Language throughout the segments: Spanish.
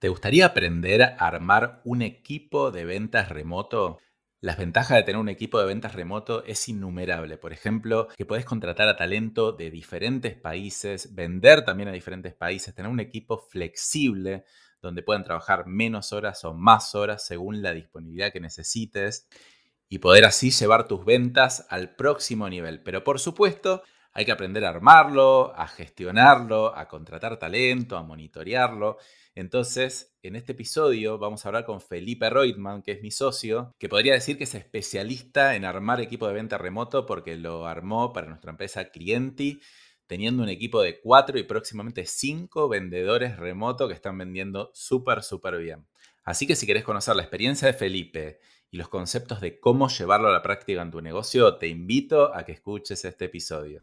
¿Te gustaría aprender a armar un equipo de ventas remoto? Las ventajas de tener un equipo de ventas remoto es innumerable. Por ejemplo, que podés contratar a talento de diferentes países, vender también a diferentes países, tener un equipo flexible donde puedan trabajar menos horas o más horas según la disponibilidad que necesites y poder así llevar tus ventas al próximo nivel. Pero por supuesto, hay que aprender a armarlo, a gestionarlo, a contratar talento, a monitorearlo. Entonces, en este episodio vamos a hablar con Felipe Reutemann, que es mi socio, que podría decir que es especialista en armar equipo de venta remoto porque lo armó para nuestra empresa Clienti, teniendo un equipo de cuatro y próximamente cinco vendedores remotos que están vendiendo súper, súper bien. Así que si querés conocer la experiencia de Felipe y los conceptos de cómo llevarlo a la práctica en tu negocio, te invito a que escuches este episodio.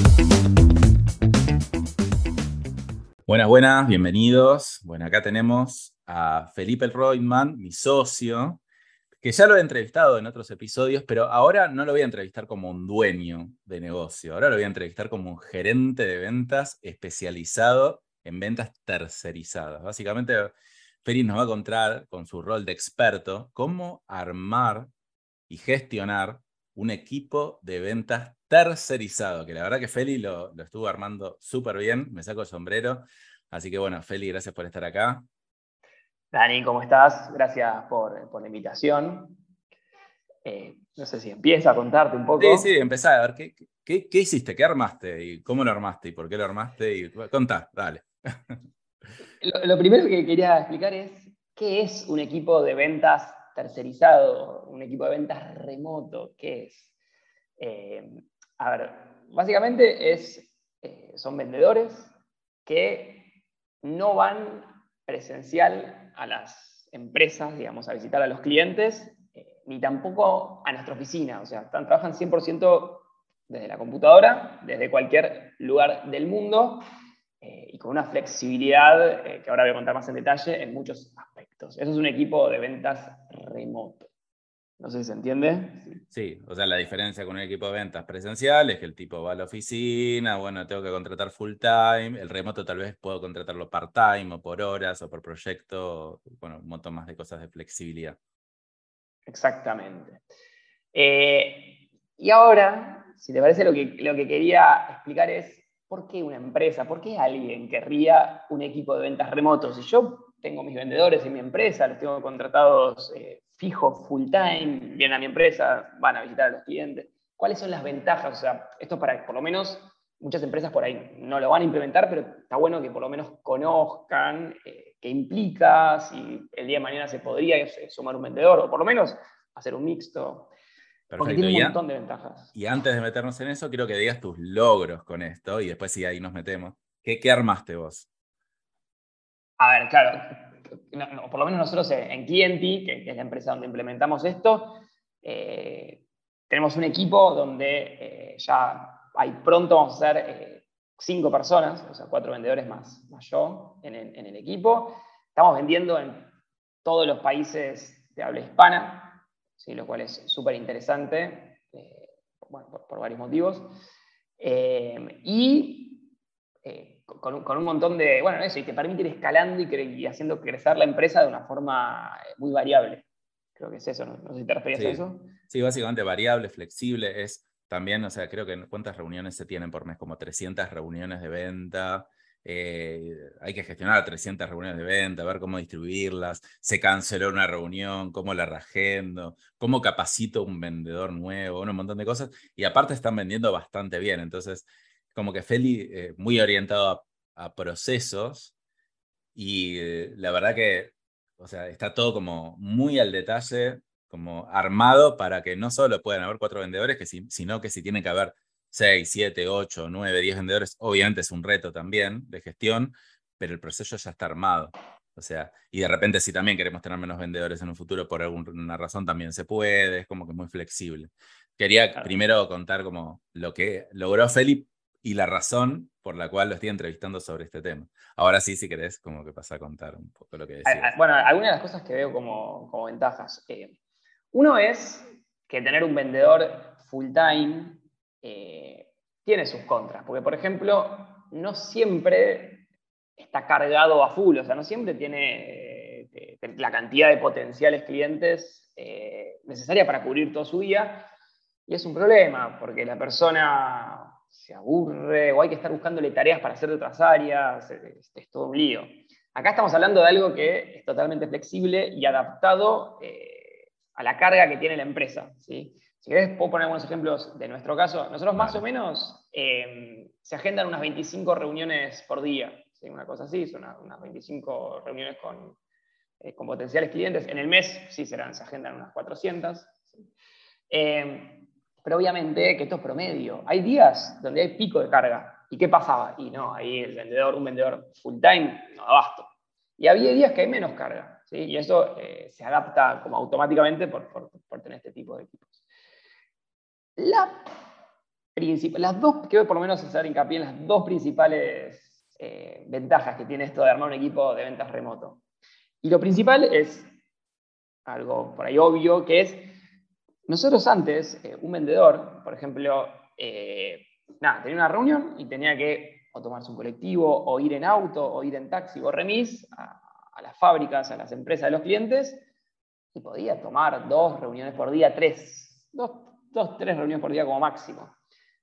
Buenas, buenas, bienvenidos. Bueno, acá tenemos a Felipe Reutemann, mi socio, que ya lo he entrevistado en otros episodios, pero ahora no lo voy a entrevistar como un dueño de negocio, ahora lo voy a entrevistar como un gerente de ventas especializado en ventas tercerizadas. Básicamente, Felipe nos va a contar con su rol de experto cómo armar y gestionar un equipo de ventas tercerizado, que la verdad que Feli lo, estuvo armando súper bien, me saco el sombrero. Así que bueno, Feli, gracias por estar acá. Dani, ¿cómo estás? Gracias por, la invitación. Eh, no sé si empieza a contarte un poco. Sí, sí, empezá a ver qué, qué, hiciste, qué armaste y cómo lo armaste y por qué lo armaste. Y, contá, dale. lo primero que quería explicar es qué es un equipo de ventas tercerizado, un equipo de ventas remoto, ¿qué es? Eh, a ver, básicamente eh, son vendedores que no van presencial a las empresas, digamos, a visitar a los clientes, eh, ni tampoco a nuestra oficina, o sea, trabajan 100% desde la computadora, desde cualquier lugar del mundo, y con una flexibilidad que ahora voy a contar más en detalle en muchos aspectos. Eso es un equipo de ventas remoto. No sé si se entiende. Sí, o sea, la diferencia con un equipo de ventas presencial es que el tipo va a la oficina, bueno, tengo que contratar full time, el remoto tal vez puedo contratarlo part time o por horas o por proyecto, bueno, un montón más de cosas de flexibilidad. Exactamente. Eh, y ahora, si te parece, lo que, lo que quería explicar es por qué una empresa, por qué alguien querría un equipo de ventas remotos. Si yo tengo mis vendedores en mi empresa, los tengo contratados eh, fijos, full time, vienen a mi empresa, van a visitar a los clientes. ¿Cuáles son las ventajas? O sea, esto para, por lo menos, muchas empresas por ahí no lo van a implementar, pero está bueno que por lo menos conozcan eh, qué implica, si el día de mañana se podría sumar un vendedor, o por lo menos hacer un mixto. Porque tiene un montón de ventajas. Y antes de meternos en eso, quiero que digas tus logros con esto y después si ahí nos metemos. ¿Qué, qué armaste vos? A ver, claro, por lo menos nosotros en Clienti, que, es la empresa donde implementamos esto, eh, tenemos un equipo donde eh, ya ahí pronto vamos a ser eh, cinco personas, o sea, cuatro vendedores más, más yo en el, equipo. Estamos vendiendo en todos los países de habla hispana, ¿sí? lo cual es súper interesante, bueno, por, varios motivos. y con, un montón de, bueno, eso, y te permite ir escalando y, haciendo crecer la empresa de una forma eh, muy variable. Creo que es eso, no, sé si te referías a eso. Sí, básicamente variable, flexible, es también, o sea, creo que cuántas reuniones se tienen por mes, como 300 reuniones de venta. Eh, hay que gestionar 300 reuniones de venta, ver cómo distribuirlas, se canceló una reunión, cómo la ragendo, cómo capacito un vendedor nuevo, un montón de cosas. Y aparte están vendiendo bastante bien. Entonces, como que Feli, eh, muy orientado a, procesos y eh, la verdad que, o sea, está todo como muy al detalle, como armado para que no solo puedan haber cuatro vendedores, que sino que si tienen que haber seis, siete, ocho, nueve, diez vendedores, obviamente es un reto también de gestión, pero el proceso ya está armado. O sea, y de repente si también queremos tener menos vendedores en un futuro por alguna razón también se puede, es como que muy flexible. Quería primero contar como lo que logró Felipe y la razón por la cual lo estoy entrevistando sobre este tema. Ahora sí, si querés, como que pasa a contar un poco lo que decías. Bueno, algunas de las cosas que veo como, como ventajas. Eh, uno es que tener un vendedor full time eh, tiene sus contras, porque por ejemplo, no siempre está cargado a full, o sea, no siempre tiene eh, la cantidad de potenciales clientes necesaria para cubrir todo su día. Y es un problema, porque la persona se aburre o hay que estar buscándole tareas para hacer de otras áreas, es, todo un lío. Acá estamos hablando de algo que es totalmente flexible y adaptado eh, a la carga que tiene la empresa. ¿sí? Si querés, puedo poner algunos ejemplos de nuestro caso. Nosotros más o menos eh, se agendan unas 25 reuniones por día, una cosa así, son unas 25 reuniones con, eh, con, potenciales clientes. En el mes, sí, serán, se agendan unas 400. Pero obviamente que esto es promedio. Hay días donde hay pico de carga. ¿Y qué pasaba? Y no, ahí el vendedor, un vendedor full time, no abasto. Y había días que hay menos carga. ¿sí? Y eso eh, se adapta como automáticamente por, por, tener este tipo de equipos. La las dos, quiero por lo menos hacer hincapié en las dos principales eh, ventajas que tiene esto de armar un equipo de ventas remoto. Y lo principal es algo por ahí obvio, que es nosotros antes, eh, un vendedor, por ejemplo, eh, nada, tenía una reunión y tenía que o tomarse un colectivo, o ir en auto, o ir en taxi o remis a, las fábricas, a las empresas de los clientes, y podía tomar dos reuniones por día, tres, dos, dos tres reuniones por día como máximo.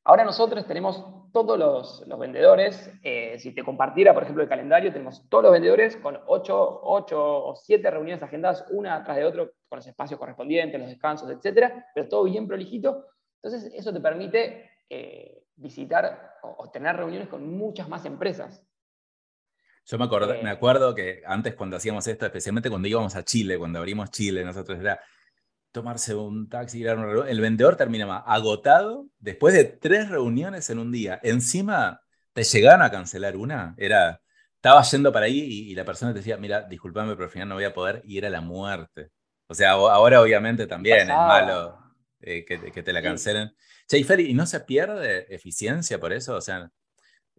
Ahora nosotros tenemos todos los, vendedores, eh, si te compartiera, por ejemplo, el calendario, tenemos todos los vendedores con 8, o 7 reuniones agendadas, una atrás de otra, con los espacios correspondientes, los descansos, etcétera, pero todo bien prolijito. Entonces, eso te permite eh, visitar o, tener reuniones con muchas más empresas. Yo me, eh, me acuerdo que antes cuando hacíamos esto, especialmente cuando íbamos a Chile, cuando abrimos Chile, nosotros era tomarse un taxi, ir a una El vendedor terminaba agotado después de tres reuniones en un día. Encima, te llegaban a cancelar una. Era, estaba yendo para ahí y, la persona te decía, mira, discúlpame, pero al final no voy a poder, y era la muerte. O sea, ahora obviamente también es malo eh, que, te la cancelen. Che, y Feli, ¿y no se pierde eficiencia por eso? O sea,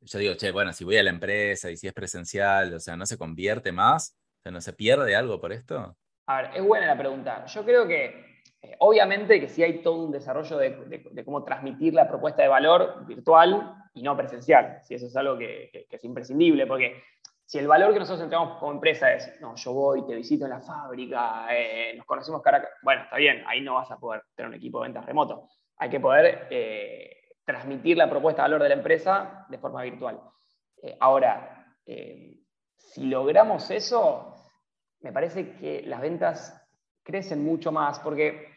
yo digo, che, bueno, si voy a la empresa y si es presencial, o sea, ¿no se convierte más? O sea, ¿no se pierde algo por esto? A ver, es buena la pregunta. Yo creo que, eh, obviamente, que sí hay todo un desarrollo de, cómo transmitir la propuesta de valor virtual y no presencial. Si eso es algo que, es imprescindible, porque si el valor que nosotros entregamos como empresa es, no, yo voy, te visito en la fábrica, eh, nos conocemos cara a cara, bueno, está bien, ahí no vas a poder tener un equipo de ventas remoto. Hay que poder eh, transmitir la propuesta de valor de la empresa de forma virtual. ahora, si logramos eso, me parece que las ventas crecen mucho más, porque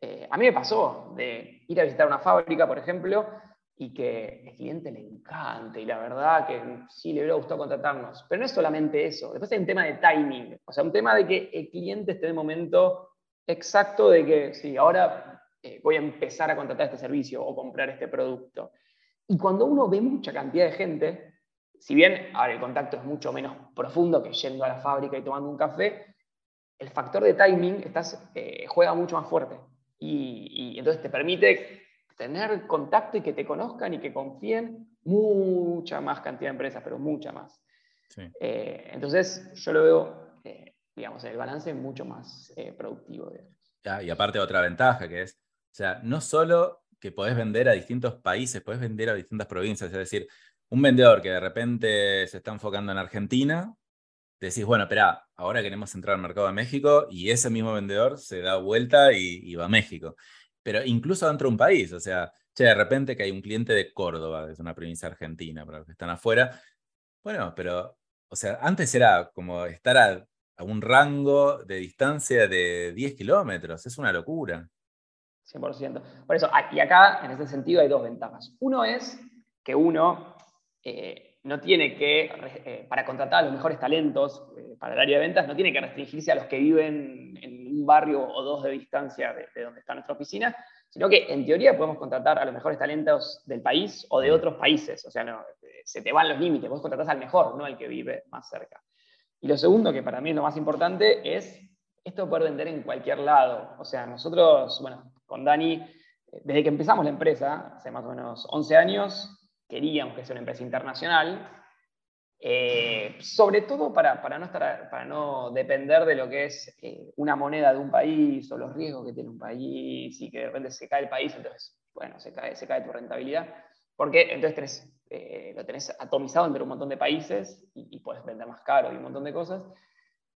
eh, a mí me pasó de ir a visitar una fábrica, por ejemplo, y que el cliente le encante, y la verdad que sí le hubiera gustado contratarnos. Pero no es solamente eso, después hay un tema de timing, o sea, un tema de que el cliente esté en el momento exacto de que, sí, ahora eh, voy a empezar a contratar este servicio o comprar este producto. Y cuando uno ve mucha cantidad de gente, si bien ahora el contacto es mucho menos profundo que yendo a la fábrica y tomando un café, el factor de timing estás, eh, juega mucho más fuerte. Y, entonces te permite tener contacto y que te conozcan y que confíen mucha más cantidad de empresas, pero mucha más. Eh, entonces yo lo veo, eh, digamos, el balance mucho más productivo. y aparte otra ventaja que es, o sea, no solo que podés vender a distintos países, podés vender a distintas provincias, es decir, un vendedor que de repente se está enfocando en Argentina, decís, bueno, espera, ahora queremos entrar al mercado de México y ese mismo vendedor se da vuelta y, va a México. Pero incluso dentro de un país, o sea, che, de repente que hay un cliente de Córdoba, es una provincia argentina, para los que están afuera. Bueno, pero, o sea, antes era como estar a, un rango de distancia de 10 kilómetros, es una locura. 100%. Por eso, y acá, en ese sentido, hay dos ventajas. Uno es que uno eh, no tiene que, eh, para contratar a los mejores talentos eh, para el área de ventas, no tiene que restringirse a los que viven en un barrio o dos de distancia de, donde está nuestra oficina, sino que en teoría podemos contratar a los mejores talentos del país o de otros países. O sea, no, se te van los límites, vos contratás al mejor, no al que vive más cerca. Y lo segundo, que para mí es lo más importante, es esto poder vender en cualquier lado. O sea, nosotros, bueno, con Dani, desde que empezamos la empresa, hace más o menos 11 años, queríamos que sea una empresa internacional, eh, sobre todo para, para, no estar, para no depender de lo que es eh, una moneda de un país o los riesgos que tiene un país y que de repente se cae el país, entonces, bueno, se cae, se cae tu rentabilidad. Porque entonces eh, lo tenés atomizado entre un montón de países y, y, puedes vender más caro y un montón de cosas.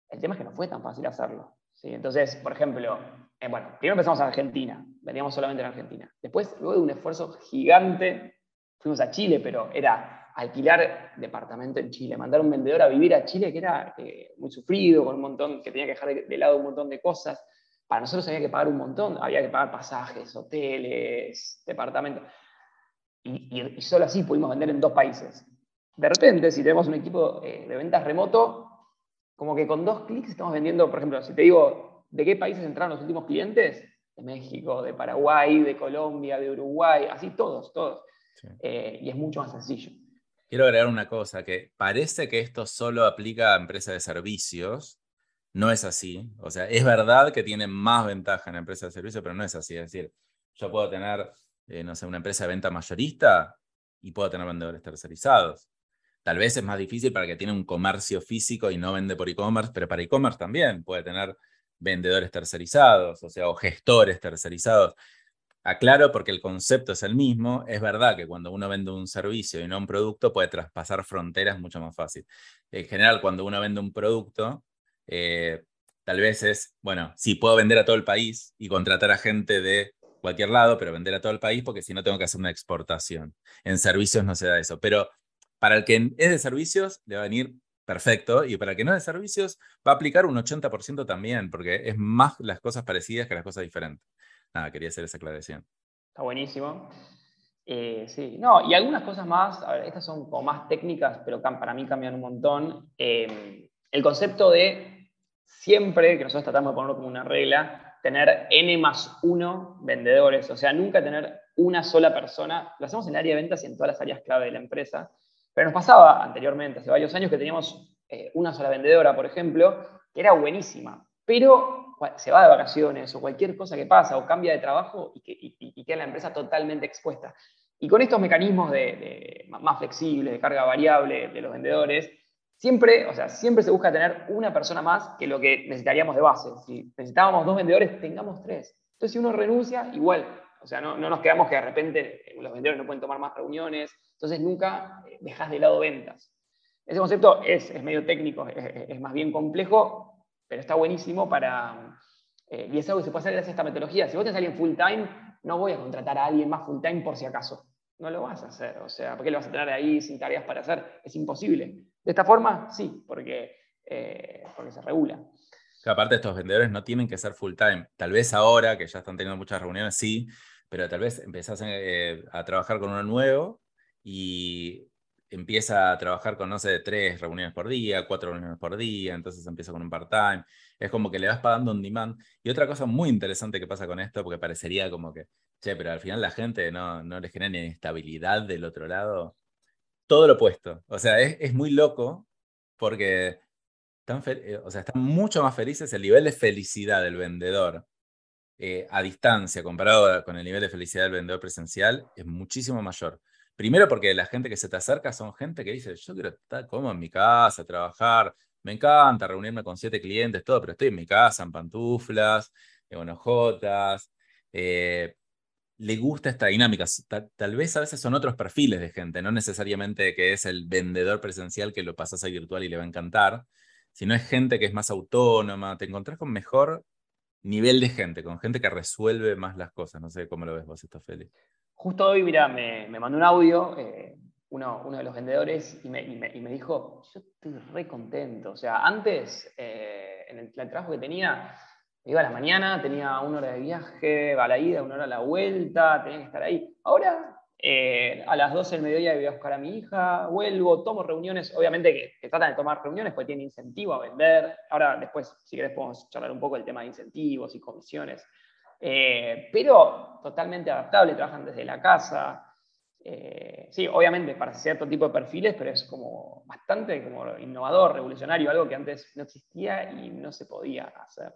El tema es que no fue tan fácil hacerlo. ¿sí? Entonces, por ejemplo, bueno, primero empezamos en Argentina, vendíamos solamente en Argentina. Después, luego de un esfuerzo gigante, fuimos a Chile, pero era alquilar departamento en Chile, mandar un vendedor a vivir a Chile que era eh, muy sufrido, con un montón, que tenía que dejar de, lado un montón de cosas. Para nosotros había que pagar un montón, había que pagar pasajes, hoteles, departamentos. Y, solo así pudimos vender en dos países. De repente, si tenemos un equipo eh, de ventas remoto, como que con dos clics estamos vendiendo, por ejemplo, si te digo de qué países entraron los últimos clientes, de México, de Paraguay, de Colombia, de Uruguay, así todos, todos. Eh, y es mucho más sencillo. Quiero agregar una cosa, que parece que esto solo aplica a empresas de servicios. No es así. O sea, es verdad que tiene más ventaja en empresas de servicios, pero no es así. Es decir, yo puedo tener, eh, no sé, una empresa de venta mayorista y puedo tener vendedores tercerizados. Tal vez es más difícil para que tiene un comercio físico y no vende por e-commerce, pero para e-commerce también puede tener vendedores tercerizados, o sea, o gestores tercerizados. Aclaro porque el concepto es el mismo. Es verdad que cuando uno vende un servicio y no un producto puede traspasar fronteras mucho más fácil. En general, cuando uno vende un producto, eh, tal vez es, bueno, sí, puedo vender a todo el país y contratar a gente de cualquier lado, pero vender a todo el país porque si no tengo que hacer una exportación. En servicios no se da eso. Pero para el que es de servicios, le va a venir perfecto. Y para el que no es de servicios, va a aplicar un 80% también, porque es más las cosas parecidas que las cosas diferentes nada, quería hacer esa aclaración. Está buenísimo. Eh, sí, no, y algunas cosas más, estas son como más técnicas, pero para mí cambian un montón. Eh, el concepto de siempre, que nosotros tratamos de ponerlo como una regla, tener N más 1 vendedores, o sea, nunca tener una sola persona. Lo hacemos en el área de ventas y en todas las áreas clave de la empresa, pero nos pasaba anteriormente, hace varios años, que teníamos eh, una sola vendedora, por ejemplo, que era buenísima, pero se va de vacaciones o cualquier cosa que pasa o cambia de trabajo y, que, queda la empresa totalmente expuesta. Y con estos mecanismos de, más flexibles, de carga variable de los vendedores, siempre, o sea, siempre se busca tener una persona más que lo que necesitaríamos de base. Si necesitábamos dos vendedores, tengamos tres. Entonces, si uno renuncia, igual. O sea, no, nos quedamos que de repente los vendedores no pueden tomar más reuniones. Entonces, nunca eh, dejas de lado ventas. Ese concepto es, medio técnico, es, más bien complejo, pero está buenísimo para... Eh, y es algo que se puede hacer gracias a esta metodología. Si vos tenés a alguien full time, no voy a contratar a alguien más full time por si acaso. No lo vas a hacer. O sea, ¿por qué lo vas a tener ahí sin tareas para hacer? Es imposible. De esta forma, sí, porque, eh, porque se regula. aparte, estos vendedores no tienen que ser full time. Tal vez ahora, que ya están teniendo muchas reuniones, sí, pero tal vez empezás eh, a trabajar con uno nuevo y empieza a trabajar con, no sé, tres reuniones por día, cuatro reuniones por día, entonces empieza con un part-time. Es como que le vas pagando un demand. Y otra cosa muy interesante que pasa con esto, porque parecería como que, che, pero al final la gente no, no le genera inestabilidad del otro lado. Todo lo opuesto. O sea, es, muy loco porque están, eh, o sea, están mucho más felices. El nivel de felicidad del vendedor eh, a distancia comparado con el nivel de felicidad del vendedor presencial es muchísimo mayor. Primero porque la gente que se te acerca son gente que dice, yo quiero estar como en mi casa, trabajar, me encanta reunirme con siete clientes, todo, pero estoy en mi casa, en pantuflas, en onojotas. Eh, le gusta esta dinámica. Tal, vez a veces son otros perfiles de gente, no necesariamente que es el vendedor presencial que lo pasas a virtual y le va a encantar, sino es gente que es más autónoma, te encontrás con mejor nivel de gente, con gente que resuelve más las cosas. No sé cómo lo ves vos esto. Justo hoy, mira, me, mandó un audio eh, uno, uno, de los vendedores y me, y, me, dijo, yo estoy re contento. O sea, antes, eh, en el, trabajo que tenía, iba a la mañana, tenía una hora de viaje, a la ida, una hora a la vuelta, tenía que estar ahí. Ahora, eh, a las 12 del mediodía voy a buscar a mi hija, vuelvo, tomo reuniones, obviamente que, que, tratan de tomar reuniones porque tienen incentivo a vender. Ahora después, si querés, podemos charlar un poco del tema de incentivos y comisiones. Eh, pero totalmente adaptable, trabajan desde la casa. Eh, sí, obviamente para cierto tipo de perfiles, pero es como bastante como innovador, revolucionario, algo que antes no existía y no se podía hacer.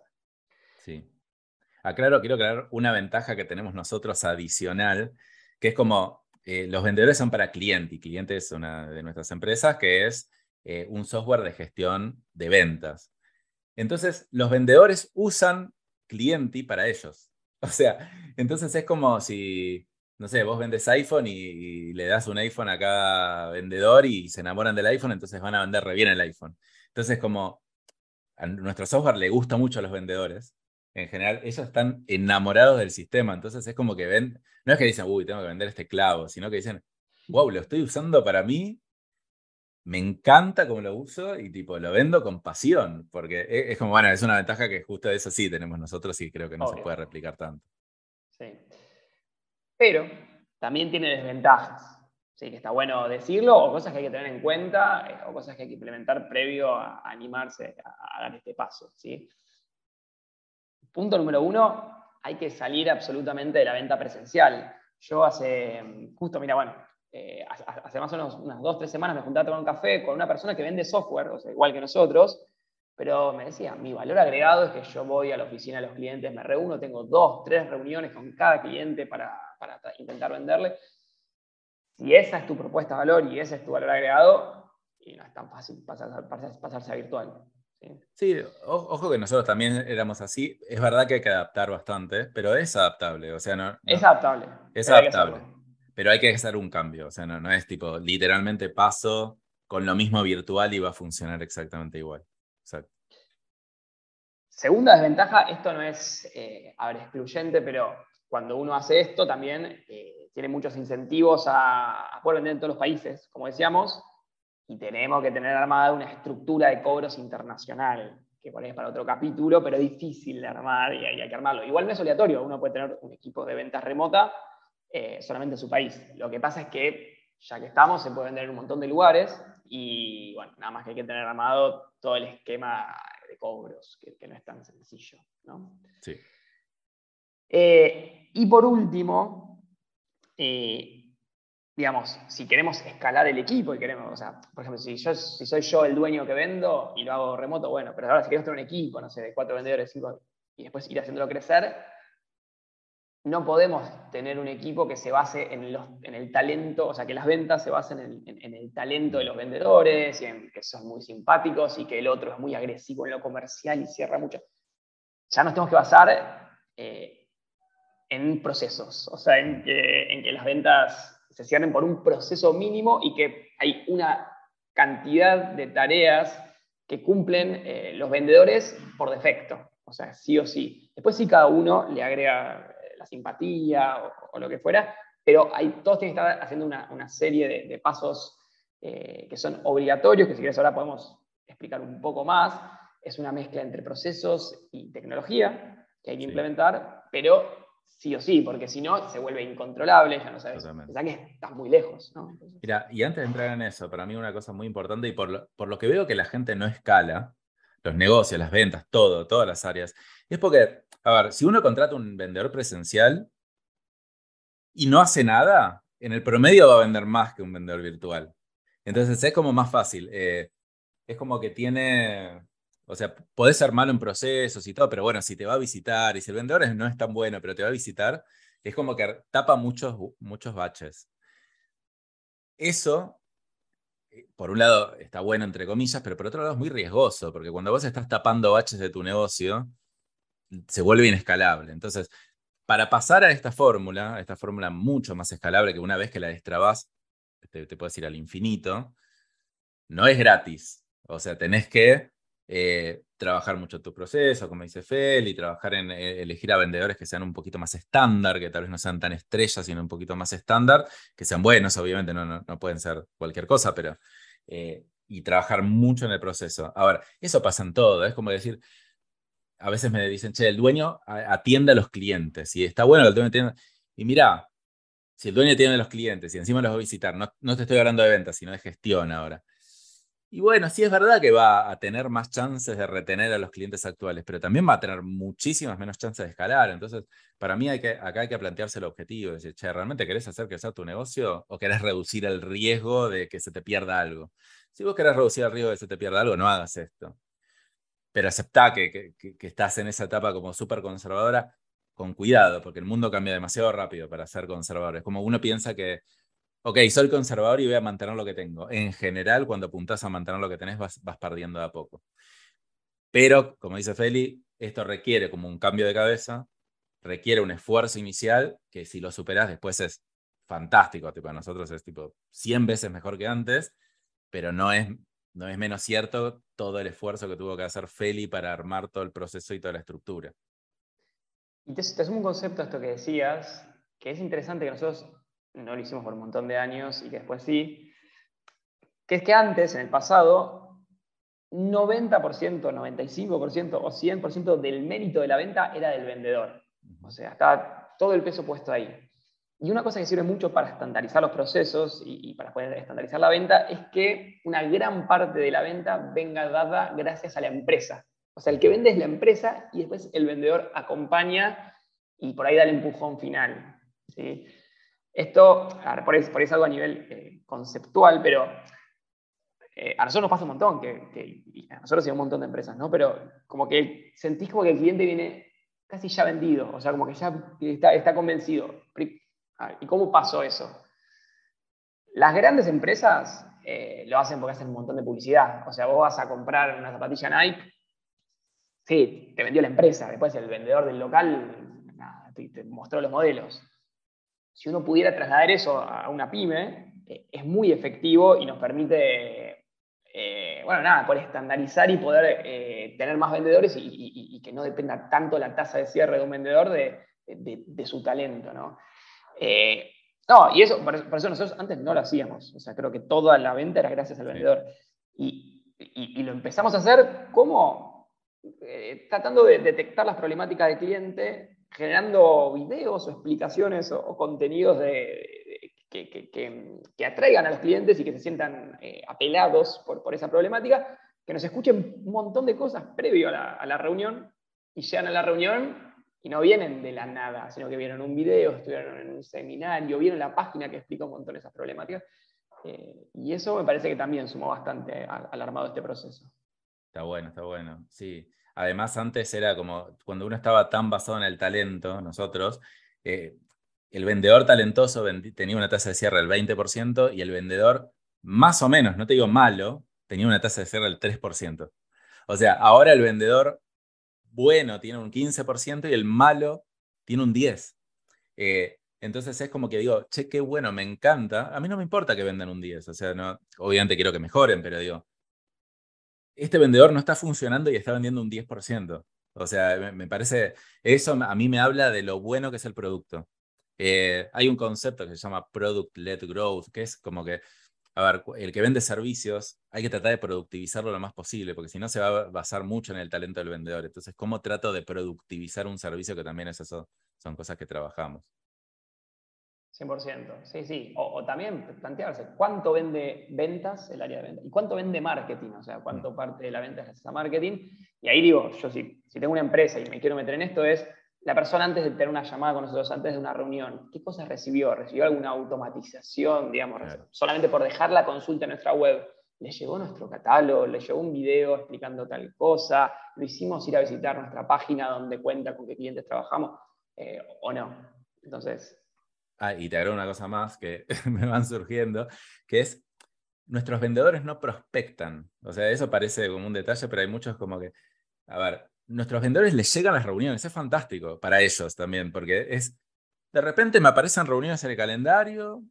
Sí. Aclaro, quiero aclarar una ventaja que tenemos nosotros adicional, que es como eh, los vendedores son para cliente y cliente es una de nuestras empresas que es un software de gestión de ventas. Entonces, los vendedores usan cliente para ellos. O sea, entonces es como si no sé, vos vendes iPhone y, le das un iPhone a cada vendedor y se enamoran del iPhone, entonces van a vender re bien el iPhone. Entonces, como a nuestro software le gusta mucho a los vendedores, en general, ellos están enamorados del sistema, entonces es como que ven, no es que dicen, uy, tengo que vender este clavo, sino que dicen, wow, lo estoy usando para mí, me encanta cómo lo uso y tipo, lo vendo con pasión, porque e, es, como, bueno, es una ventaja que justo eso sí tenemos nosotros y creo que no se puede replicar tanto. Sí. Pero también tiene desventajas. Sí, que está bueno decirlo, o cosas que hay que tener en cuenta, eh, o cosas que hay que implementar previo a, animarse a, dar este paso. ¿sí? Punto número uno, hay que salir absolutamente de la venta presencial. Yo hace, justo, mira, bueno, eh, hace, más o menos unas dos, tres semanas me junté a tomar un café con una persona que vende software, o sea, igual que nosotros, pero me decía, mi valor agregado es que yo voy a la oficina de los clientes, me reúno, tengo dos, tres reuniones con cada cliente para para intentar venderle. Si esa es tu propuesta de valor y ese es tu valor agregado, y no es tan fácil pasarse a virtual. ¿sí? ojo que nosotros también éramos así. Es verdad que hay que adaptar bastante, pero es adaptable. O sea, no, es adaptable. Es adaptable. Pero hay que hacer un cambio. O sea, no, es tipo, literalmente paso con lo mismo virtual y va a funcionar exactamente igual. Segunda desventaja, esto no es, eh, excluyente, pero cuando uno hace esto también eh, tiene muchos incentivos a, poder vender en todos los países, como decíamos, y tenemos que tener armada una estructura de cobros internacional, que por para otro capítulo, pero difícil de armar y hay, que armarlo. Igual no es obligatorio, uno puede tener un equipo de ventas remota eh, solamente en su país. Lo que pasa es que, ya que estamos, se puede vender en un montón de lugares y, bueno, nada más que hay que tener armado todo el esquema de cobros, que, que no es tan sencillo, ¿no? Sí. Eh, y por último, eh, digamos, si queremos escalar el equipo y queremos, o sea, por ejemplo, si, yo, si soy yo el dueño que vendo y lo hago remoto, bueno, pero ahora si queremos tener un equipo, no sé, de cuatro vendedores, cinco, y después ir haciéndolo crecer, no podemos tener un equipo que se base en, el talento, o sea, que las ventas se basen en, el talento de los vendedores y en que son muy simpáticos y que el otro es muy agresivo en lo comercial y cierra mucho. Ya nos tenemos que basar eh, en procesos, o sea, en que, las ventas se cierren por un proceso mínimo y que hay una cantidad de tareas que cumplen eh, los vendedores por defecto, o sea, sí o sí. Después sí cada uno le agrega simpatía o, lo que fuera, pero hay, todos tienen que estar haciendo una, serie de, pasos eh, que son obligatorios, que si quieres ahora podemos explicar un poco más. Es una mezcla entre procesos y tecnología que hay que implementar, pero sí o sí, porque si no se vuelve incontrolable, ya no sabes. sea que estás muy lejos. ¿no? Mira, y antes de entrar en eso, para mí una cosa muy importante, y por lo, por lo que veo que la gente no escala, los negocios, las ventas, todo, todas las áreas, es porque, a ver, si uno contrata un vendedor presencial y no hace nada, en el promedio va a vender más que un vendedor virtual. Entonces es como más fácil. Eh, es como que tiene, o sea, podés ser malo en procesos y todo, pero bueno, si te va a visitar y si el vendedor no es tan bueno, pero te va a visitar, es como que tapa muchos, muchos baches. Eso, por un lado, está bueno entre comillas, pero por otro lado es muy riesgoso, porque cuando vos estás tapando baches de tu negocio, se vuelve inescalable. Entonces, para pasar a esta fórmula, a esta fórmula mucho más escalable, que una vez que la destrabas, te, te puedes ir al infinito, no es gratis. O sea, tenés que eh, trabajar mucho tu proceso, como dice Fel, y trabajar en eh, elegir a vendedores que sean un poquito más estándar, que tal vez no sean tan estrellas, sino un poquito más estándar, que sean buenos, obviamente no, no, pueden ser cualquier cosa, pero... Eh, y trabajar mucho en el proceso. Ahora, eso pasa en todo, es como decir, a veces me dicen, che, el dueño atiende a los clientes, y está bueno que el dueño atienda. Y mira, si el dueño atiende a los clientes y encima los va a visitar, no, no te estoy hablando de ventas, sino de gestión ahora Y bueno, sí es verdad que va a tener más chances de retener a los clientes actuales, pero también va a tener muchísimas menos chances de escalar. Entonces, para mí hay que, acá hay que plantearse el objetivo, decir, che, ¿realmente querés hacer crecer tu negocio o querés reducir el riesgo de que se te pierda algo? Si vos querés reducir el riesgo de que se te pierda algo, no hagas esto. Pero aceptá que, que, estás en esa etapa como súper conservadora con cuidado, porque el mundo cambia demasiado rápido para ser conservador. Es como uno piensa que ok, soy conservador y voy a mantener lo que tengo. En general, cuando apuntas a mantener lo que tenés, vas, perdiendo de a poco. Pero, como dice Feli, esto requiere como un cambio de cabeza, requiere un esfuerzo inicial que si lo superas después es fantástico. Tipo, nosotros es tipo 100 veces mejor que antes, pero no es, no es menos cierto todo el esfuerzo que tuvo que hacer Feli para armar todo el proceso y toda la estructura. Y te, te un concepto esto que decías, que es interesante que nosotros no lo hicimos por un montón de años y que después sí, que es que antes, en el pasado, 90%, 95% o 100% del mérito de la venta era del vendedor. O sea, estaba todo el peso puesto ahí. Y una cosa que sirve mucho para estandarizar los procesos y, para poder estandarizar la venta es que una gran parte de la venta venga dada gracias a la empresa. O sea, el que vende es la empresa y después el vendedor acompaña y por ahí da el empujón final. ¿sí? Esto, por, eso, por algo a nivel eh, conceptual, pero eh, a nosotros nos pasa un montón, que, a nosotros y a un montón de empresas, ¿no? Pero como que sentís como que el cliente viene casi ya vendido, o sea, como que ya está, convencido. ¿Y cómo pasó eso? Las grandes empresas eh, lo hacen porque hacen un montón de publicidad. O sea, vos vas a comprar una zapatilla Nike, sí, te vendió la empresa, después el vendedor del local te mostró los modelos si uno pudiera trasladar eso a una pyme, eh, es muy efectivo y nos permite, eh, bueno, nada, poder estandarizar y poder eh, tener más vendedores y, que no dependa tanto la tasa de cierre de un vendedor de, su talento, ¿no? no, y eso, por, eso nosotros antes no lo hacíamos. O sea, creo que toda la venta era gracias al vendedor. Y, lo empezamos a hacer como tratando de detectar las problemáticas del cliente generando videos o explicaciones o, contenidos que, atraigan a los clientes y que se sientan eh, apelados por, esa problemática, que nos escuchen un montón de cosas previo a la, reunión y llegan a la reunión y no vienen de la nada, sino que vieron un video, estuvieron en un seminario, vieron la página que explica un montón de esas problemáticas. Eh, y eso me parece que también sumó bastante al armado de este proceso. Está bueno, está bueno. Sí. Además, antes era como cuando uno estaba tan basado en el talento, nosotros, eh, el vendedor talentoso tenía una tasa de cierre del 20% y el vendedor, más o menos, no te digo malo, tenía una tasa de cierre del 3%. O sea, ahora el vendedor bueno tiene un 15% y el malo tiene un 10%. Eh, entonces es como que digo, che, qué bueno, me encanta. A mí no me importa que vendan un 10, o sea, no, obviamente quiero que mejoren, pero digo, este vendedor no está funcionando y está vendiendo un 10%. O sea, me, parece, eso a mí me habla de lo bueno que es el producto. Eh, hay un concepto que se llama Product-Led Growth, que es como que, a ver, el que vende servicios, hay que tratar de productivizarlo lo más posible, porque si no se va a basar mucho en el talento del vendedor. Entonces, ¿cómo trato de productivizar un servicio que también es eso? Son cosas que trabajamos. 100%, sí, sí. O, también plantearse cuánto vende ventas el área de ventas y cuánto vende marketing, o sea, cuánto mm. parte de la venta es a marketing. Y ahí digo, yo si, si tengo una empresa y me quiero meter en esto, es la persona antes de tener una llamada con nosotros, antes de una reunión, ¿qué cosas recibió? ¿Recibió alguna automatización, digamos, solamente por dejar la consulta en nuestra web? ¿Le llegó nuestro catálogo? ¿Le llegó un video explicando tal cosa? ¿Lo hicimos ir a visitar nuestra página donde cuenta con qué clientes trabajamos? Eh, ¿O no? Entonces, Ah, y te agrego una cosa más que me van surgiendo, que es, nuestros vendedores no prospectan. O sea, eso parece como un detalle, pero hay muchos como que, a ver, nuestros vendedores les llegan las reuniones, es fantástico para ellos también, porque es, de repente me aparecen reuniones en el calendario,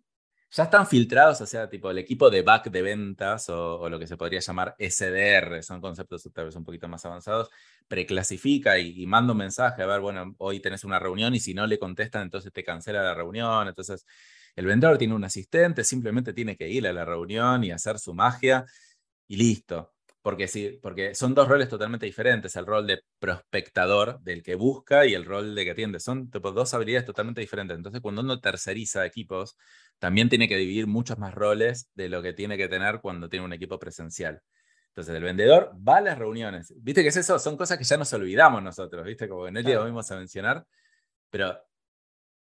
ya están filtrados, o sea, tipo el equipo de back de ventas o, lo que se podría llamar SDR, son conceptos tal vez un poquito más avanzados, preclasifica y, y, manda un mensaje, a ver, bueno, hoy tenés una reunión y si no le contestan, entonces te cancela la reunión, entonces el vendedor tiene un asistente, simplemente tiene que ir a la reunión y hacer su magia y listo. Porque, sí, porque son dos roles totalmente diferentes, el rol de prospectador, del que busca, y el rol de que atiende. Son dos habilidades totalmente diferentes. Entonces, cuando uno terceriza equipos, también tiene que dividir muchos más roles de lo que tiene que tener cuando tiene un equipo presencial. Entonces, el vendedor va a las reuniones. ¿Viste qué es eso? Son cosas que ya nos olvidamos nosotros, ¿viste? Como en el día vamos a mencionar. Pero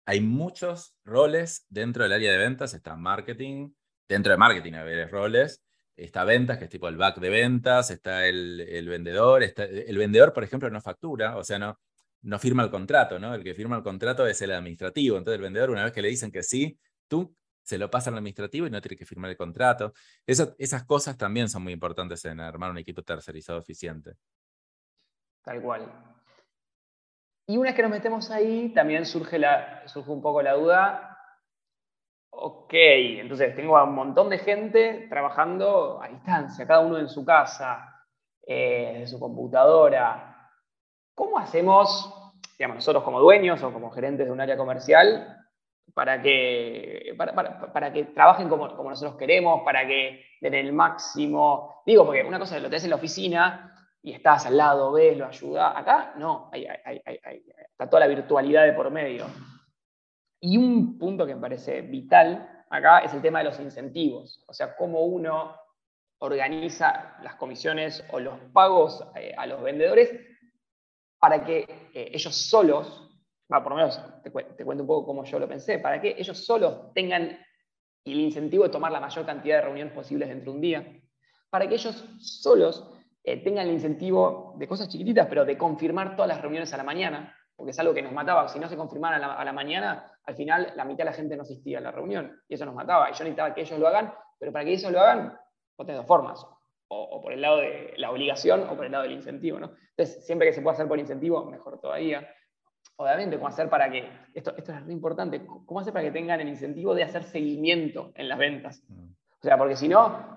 hay muchos roles dentro del área de ventas. Está marketing. Dentro de marketing hay roles está ventas, que es tipo el back de ventas, está el, vendedor, está, el vendedor, por ejemplo, no factura, o sea, no, no firma el contrato, ¿no? El que firma el contrato es el administrativo, entonces el vendedor, una vez que le dicen que sí, tú se lo pasa al administrativo y no tiene que firmar el contrato. esas cosas también son muy importantes en armar un equipo tercerizado eficiente. Tal cual. Y una vez que nos metemos ahí, también surge, la, surge un poco la duda, Ok, entonces tengo a un montón de gente trabajando a distancia, cada uno en su casa, eh, desde su computadora. ¿Cómo hacemos, nosotros como dueños o como gerentes de un área comercial, para que, para, que trabajen como, nosotros queremos, para que den el máximo? Digo, porque una cosa es lo tenés en la oficina y estás al lado, ves, lo ayuda. Acá no, está toda la virtualidad de por medio. Y un punto que me parece vital acá es el tema de los incentivos, o sea, cómo uno organiza las comisiones o los pagos eh, a los vendedores para que eh, ellos solos, por lo menos te, cuento un poco cómo yo lo pensé, para que ellos solos tengan el incentivo de tomar la mayor cantidad de reuniones posibles dentro de un día, para que ellos solos eh, tengan el incentivo de cosas chiquititas, pero de confirmar todas las reuniones a la mañana, porque es algo que nos mataba. Si no se confirmara a la, mañana, al final la mitad de la gente no asistía a la reunión y eso nos mataba. Y yo necesitaba que ellos lo hagan, pero para que ellos lo hagan, vos tenés dos formas. O, por el lado de la obligación o por el lado del incentivo. ¿no? Entonces, siempre que se pueda hacer por incentivo, mejor todavía. Obviamente, ¿cómo hacer para que, esto, esto es muy importante, cómo hacer para que tengan el incentivo de hacer seguimiento en las ventas? Mm. O sea, porque si no,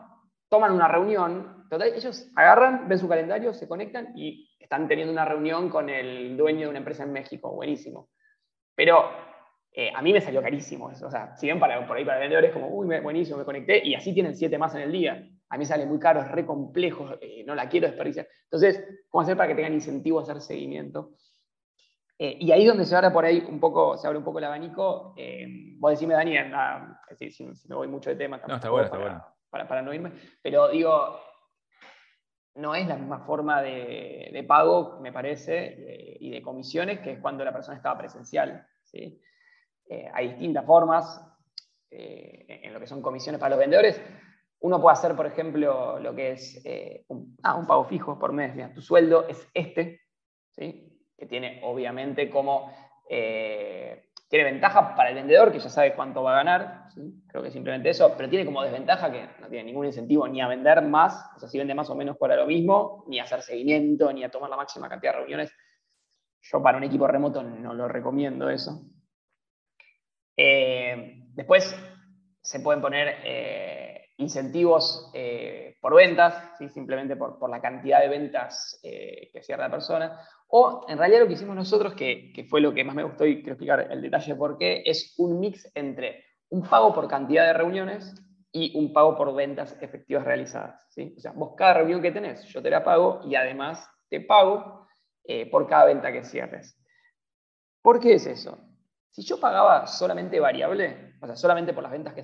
toman una reunión, total, ellos agarran, ven su calendario, se conectan y están teniendo una reunión con el dueño de una empresa en México, buenísimo. Pero eh, a mí me salió carísimo eso. O sea, si ven para, por ahí para vendedores como, uy, buenísimo, me conecté, y así tienen siete más en el día. A mí sale muy caro, es re complejo, eh, no la quiero desperdiciar. Entonces, ¿cómo hacer para que tengan incentivo a hacer seguimiento? Eh, y ahí donde se abre por ahí un poco, se abre un poco el abanico. vos decime, Daniel, si, me voy mucho de tema, no, está bueno, está bueno. Para, para, no irme. Pero digo, no es la misma forma de, pago, me parece, y de comisiones que es cuando la persona estaba presencial. ¿sí? Eh, hay distintas formas eh, en lo que son comisiones para los vendedores. Uno puede hacer, por ejemplo, lo que es eh, un, ah, un, pago fijo por mes. tu sueldo es este, ¿sí? que tiene obviamente como tiene ventaja para el vendedor, que ya sabe cuánto va a ganar, creo que simplemente eso, pero tiene como desventaja que no tiene ningún incentivo ni a vender más, o sea, si vende más o menos para lo mismo, ni a hacer seguimiento, ni a tomar la máxima cantidad de reuniones. Yo para un equipo remoto no lo recomiendo eso. Eh, después se pueden poner eh, incentivos eh, por ventas, simplemente por, la cantidad de ventas que cierra la persona, o en realidad lo que hicimos nosotros, que, fue lo que más me gustó y quiero explicar el detalle por qué, es un mix entre un pago por cantidad de reuniones y un pago por ventas efectivas realizadas. ¿sí? O sea, vos cada reunión que tenés, yo te la pago y además te pago eh, por cada venta que cierres. ¿Por qué es eso? Si yo pagaba solamente variable, o sea, solamente por las ventas que,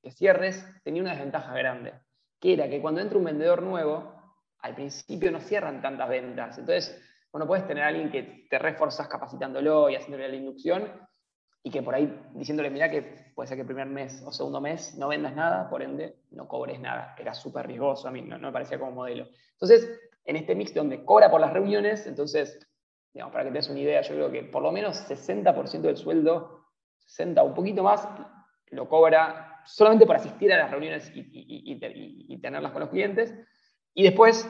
que, cierres, tenía una desventaja grande, que era que cuando entra un vendedor nuevo, al principio no cierran tantas ventas. Entonces, bueno, puedes tener a alguien que te reforzas capacitándolo y haciéndole la inducción y que por ahí diciéndole, mira que puede ser que el primer mes o segundo mes no vendas nada, por ende no cobres nada. Era súper riesgoso, a mí no, me parecía como modelo. Entonces, en este mix donde cobra por las reuniones, entonces, digamos, para que te des una idea, yo creo que por lo menos 60% del sueldo, 60 o un poquito más, lo cobra solamente por asistir a las reuniones y, y tenerlas con los clientes. Y después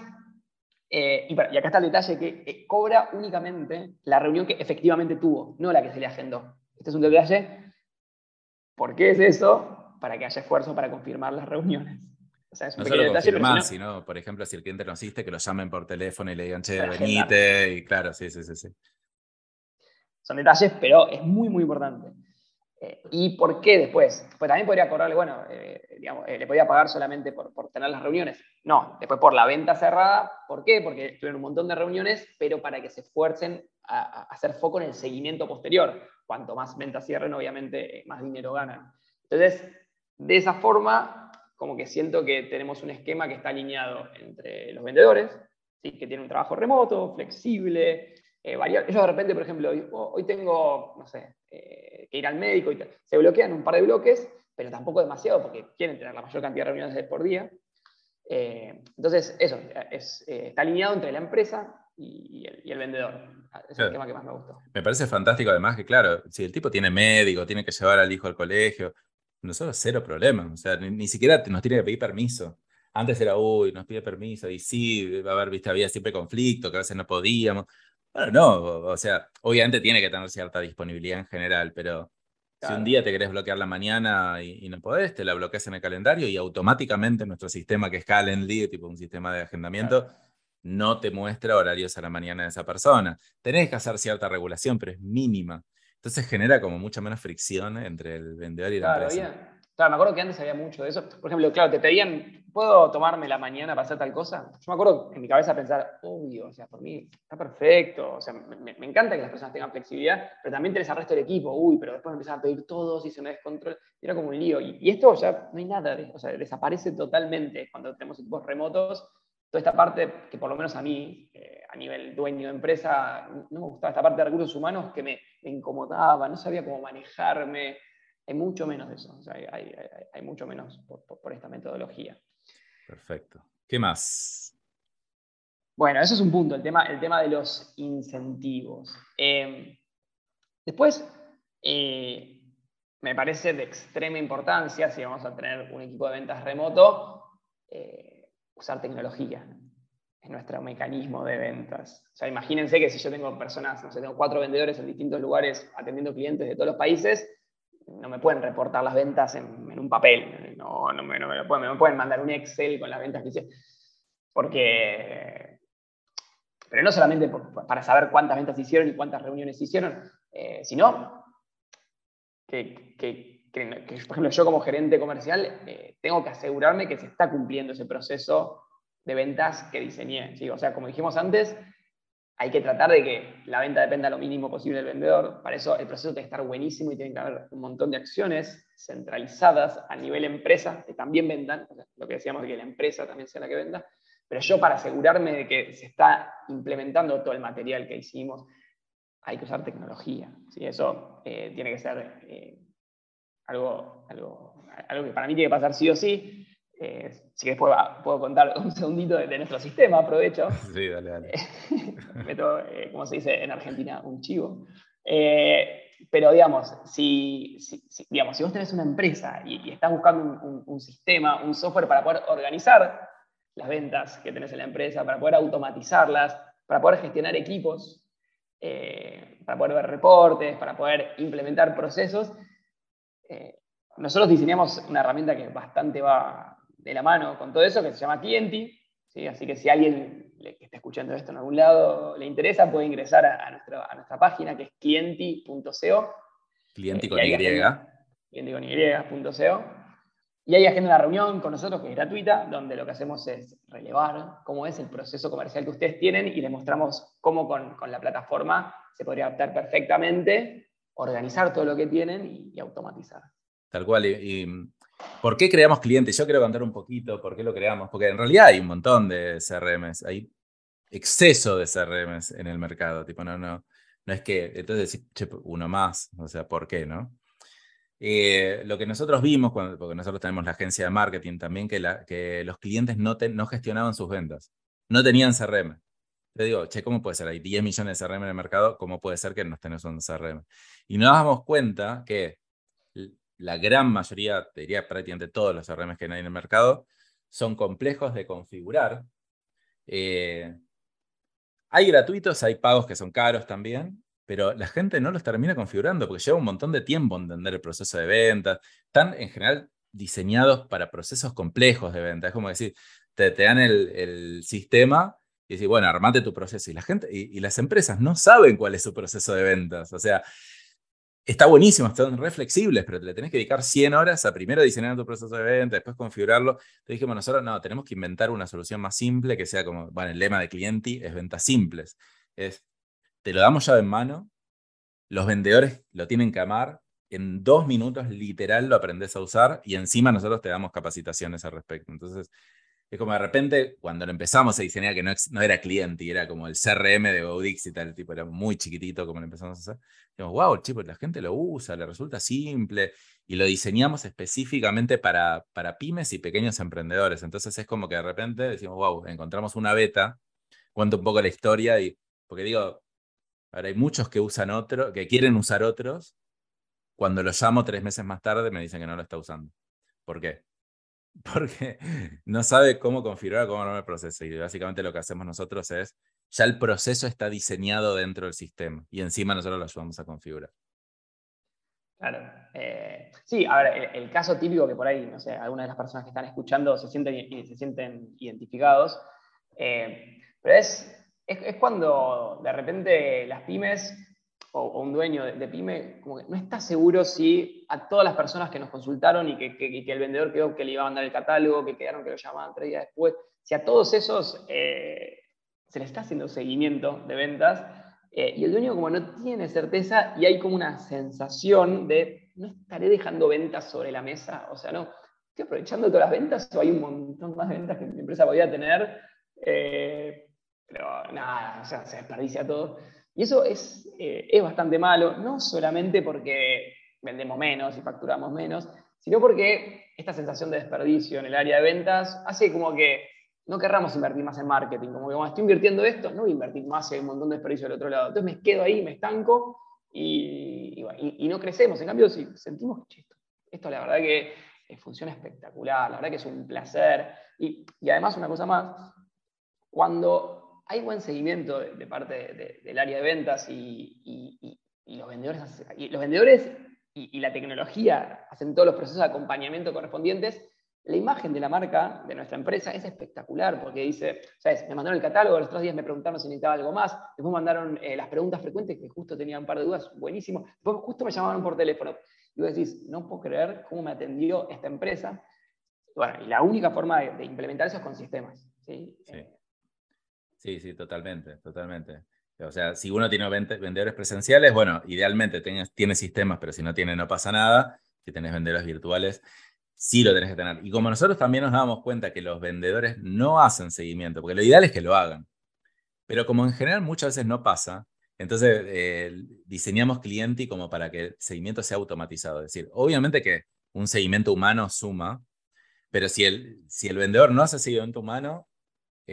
eh, y, acá está el detalle que eh, cobra únicamente la reunión que efectivamente tuvo, no la que se le agendó. Este es un detalle. ¿Por qué es eso? Para que haya esfuerzo para confirmar las reuniones. O sea, es un no solo detalle, confirmar, sino, por ejemplo, si el cliente no asiste, que lo llamen por teléfono y le digan, che, venite, y claro, sí, sí, sí, sí. Son detalles, pero es muy, muy importante. Eh, ¿Y por qué después? Pues también podría cobrarle, bueno, eh, digamos, eh, le podía pagar solamente por, por, tener las reuniones. No, después por la venta cerrada. ¿Por qué? Porque tuvieron un montón de reuniones, pero para que se esfuercen a, hacer foco en el seguimiento posterior. Cuanto más ventas cierren, obviamente, más dinero ganan. Entonces, de esa forma, como que siento que tenemos un esquema que está alineado entre los vendedores, ¿sí? que tienen un trabajo remoto, flexible, eh, Ellos de repente, por ejemplo, hoy, tengo, no sé, eh, que ir al médico y se bloquean un par de bloques, pero tampoco demasiado porque quieren tener la mayor cantidad de reuniones por día. Eh, entonces, eso, está alineado entre la empresa y, el, vendedor. Es el tema que más me gustó. Me parece fantástico además que, claro, si el tipo tiene médico, tiene que llevar al hijo al colegio, nosotros cero problemas, o sea, ni, siquiera nos tiene que pedir permiso. Antes era, uy, nos pide permiso, y sí, va a haber, viste, había siempre conflicto, que a veces no podíamos. Bueno, no, o sea, obviamente tiene que tener cierta disponibilidad en general, pero si un día te querés bloquear la mañana y, no podés, te la bloqueas en el calendario y automáticamente nuestro sistema, que es Calendly, tipo un sistema de agendamiento, no te muestra horarios a la mañana de esa persona. Tenés que hacer cierta regulación, pero es mínima. Entonces genera como mucha menos fricción entre el vendedor y la empresa. Claro, me acuerdo que antes había mucho de eso. Por ejemplo, claro, te pedían, ¿puedo tomarme la mañana para hacer tal cosa? Yo me acuerdo en mi cabeza pensar, obvio, o sea, por mí está perfecto, o sea, me, encanta que las personas tengan flexibilidad, pero también tenés al resto del equipo, uy, pero después me empiezan a pedir todos y se me descontrola. Era como un lío. Y, esto ya no hay nada, o sea, desaparece totalmente cuando tenemos equipos remotos. Toda esta parte que por lo menos a mí, eh, a nivel dueño de empresa, no me gustaba, esta parte de recursos humanos que me, me incomodaba, no sabía cómo manejarme hay mucho menos de eso, hay, mucho menos por, esta metodología. Perfecto. ¿Qué más? Bueno, eso es un punto, el tema, el tema de los incentivos. Em, después, eh, me parece de extrema importancia, si vamos a tener un equipo de ventas remoto, eh, usar tecnología. Es nuestro mecanismo de ventas. O sea, imagínense que si yo tengo personas, no sé, tengo cuatro vendedores en distintos lugares atendiendo clientes de todos los países, no me pueden reportar las ventas en, un papel, no, me, lo pueden, mandar un Excel con las ventas que hice, porque, pero no solamente para saber cuántas ventas hicieron y cuántas reuniones hicieron, eh, sino que, por ejemplo, yo como gerente comercial eh, tengo que asegurarme que se está cumpliendo ese proceso de ventas que diseñé. O sea, como dijimos antes, hay que tratar de que la venta dependa lo mínimo posible del vendedor. Para eso el proceso tiene que estar buenísimo y tiene que haber un montón de acciones centralizadas a nivel empresa que también vendan, lo que decíamos de que la empresa también sea la que venda. Pero yo para asegurarme de que se está implementando todo el material que hicimos, hay que usar tecnología. ¿sí? Eso eh, tiene que ser eh, algo, algo, algo que para mí tiene que pasar sí o sí. Eh, si que puedo, puedo, contar un segundito de, nuestro sistema, aprovecho. Sí, dale, dale. Meto, eh, como se dice en Argentina, un chivo. Eh, pero digamos si, digamos, si vos tenés una empresa y, estás buscando un, sistema, un software para poder organizar las ventas que tenés en la empresa, para poder automatizarlas, para poder gestionar equipos, para poder ver reportes, para poder implementar procesos, nosotros diseñamos una herramienta que bastante va, de la mano con todo eso, que se llama Clienti. ¿sí? Así que si alguien que está escuchando esto en algún lado le interesa, puede ingresar a, a nuestra página que es clienti.co. Clienti con Y. Clienti con Y.co. Y ahí agenda una reunión con nosotros que es gratuita, donde lo que hacemos es relevar cómo es el proceso comercial que ustedes tienen y les mostramos cómo con, con la plataforma se podría adaptar perfectamente, organizar todo lo que tienen y, automatizar. Tal cual. y, ¿Por qué creamos clientes? Yo quiero contar un poquito por qué lo creamos, porque en realidad hay un montón de CRMs, hay exceso de CRMs en el mercado, tipo, no, no, no es que, entonces che, uno más, o sea, ¿por qué, no? Eh, lo que nosotros vimos, porque nosotros tenemos la agencia de marketing también, que, los clientes no, no gestionaban sus ventas, no tenían CRM. Te digo, che, ¿cómo puede ser? Hay 10 millones de CRM en el mercado, ¿cómo puede ser que no tenés un CRM? Y nos damos cuenta que la gran mayoría, te diría prácticamente todos los CRM que hay en el mercado, son complejos de configurar. Eh, hay gratuitos, hay pagos que son caros también, pero la gente no los termina configurando porque lleva un montón de tiempo entender el proceso de venta. Están en general diseñados para procesos complejos de venta. Es como decir, te, dan el, sistema y decir, bueno, armate tu proceso. Y la gente y, y, las empresas no saben cuál es su proceso de ventas. O sea, está buenísimo, están re flexibles, pero te le tenés que dedicar 100 horas a primero diseñar tu proceso de venta, después configurarlo. Entonces dijimos nosotros, no, tenemos que inventar una solución más simple que sea como, bueno, el lema de clienti es ventas simples. Es, te lo damos llave en mano, los vendedores lo tienen que amar, en dos minutos literal lo aprendes a usar y encima nosotros te damos capacitaciones al respecto. Entonces, es como de repente, cuando lo empezamos a diseñar, que no, no era cliente, era como el CRM de Godix y tal, tipo, era muy chiquitito como lo empezamos a hacer. Dijimos, wow, chico, la gente lo usa, le resulta simple, y lo diseñamos específicamente para, para pymes y pequeños emprendedores. Entonces es como que de repente decimos, wow, encontramos una beta, cuento un poco la historia, y porque digo, ahora hay muchos que usan otro, que quieren usar otros, cuando lo llamo tres meses más tarde me dicen que no lo está usando. ¿Por qué? porque no sabe cómo configurar, cómo armar el proceso. Y básicamente lo que hacemos nosotros es, ya el proceso está diseñado dentro del sistema y encima nosotros lo ayudamos a configurar. Claro. Eh, sí, a ver, el, caso típico que por ahí, no sé, algunas de las personas que están escuchando se sienten, se sienten identificados, eh, pero es, es cuando de repente las pymes o, un dueño de, pyme como que no está seguro si a todas las personas que nos consultaron y que, el vendedor quedó que le iba a mandar el catálogo, que quedaron que lo llamaban tres días después, si a todos esos eh, se le está haciendo seguimiento de ventas eh, y el dueño como no tiene certeza y hay como una sensación de no estaré dejando ventas sobre la mesa, o sea, no, estoy aprovechando todas las ventas o hay un montón más de ventas que mi empresa podía tener, eh, pero nada, o sea, se desperdicia todo. Y eso es, eh, es bastante malo, no solamente porque vendemos menos y facturamos menos, sino porque esta sensación de desperdicio en el área de ventas hace como que no querramos invertir más en marketing, como que estoy invirtiendo esto, no voy a invertir más y hay un montón de desperdicio del otro lado. Entonces me quedo ahí, me estanco y, y, no crecemos. En cambio, si sentimos que esto, esto la verdad que funciona espectacular, la verdad que es un placer. Y, y además una cosa más, cuando hay buen seguimiento de, parte del área de ventas y, los vendedores, y los vendedores y, la tecnología hacen todos los procesos de acompañamiento correspondientes, la imagen de la marca, de nuestra empresa, es espectacular porque dice, ¿sabes? Me mandaron el catálogo, los otros días me preguntaron si necesitaba algo más, después mandaron eh, las preguntas frecuentes, que justo tenía un par de dudas, buenísimo, después justo me llamaron por teléfono. Y vos decís, no puedo creer cómo me atendió esta empresa. Bueno, y la única forma de, implementar eso es con sistemas. ¿sí? Sí, sí, totalmente, totalmente. O sea, si uno tiene vendedores presenciales, bueno, idealmente tiene sistemas, pero si no tiene no pasa nada. Si tenés vendedores virtuales, sí lo tenés que tener. Y como nosotros también nos damos cuenta que los vendedores no hacen seguimiento, porque lo ideal es que lo hagan. Pero como en general muchas veces no pasa, entonces eh, diseñamos cliente como para que el seguimiento sea automatizado. Es decir, obviamente que un seguimiento humano suma, pero si el, si el vendedor no hace seguimiento humano,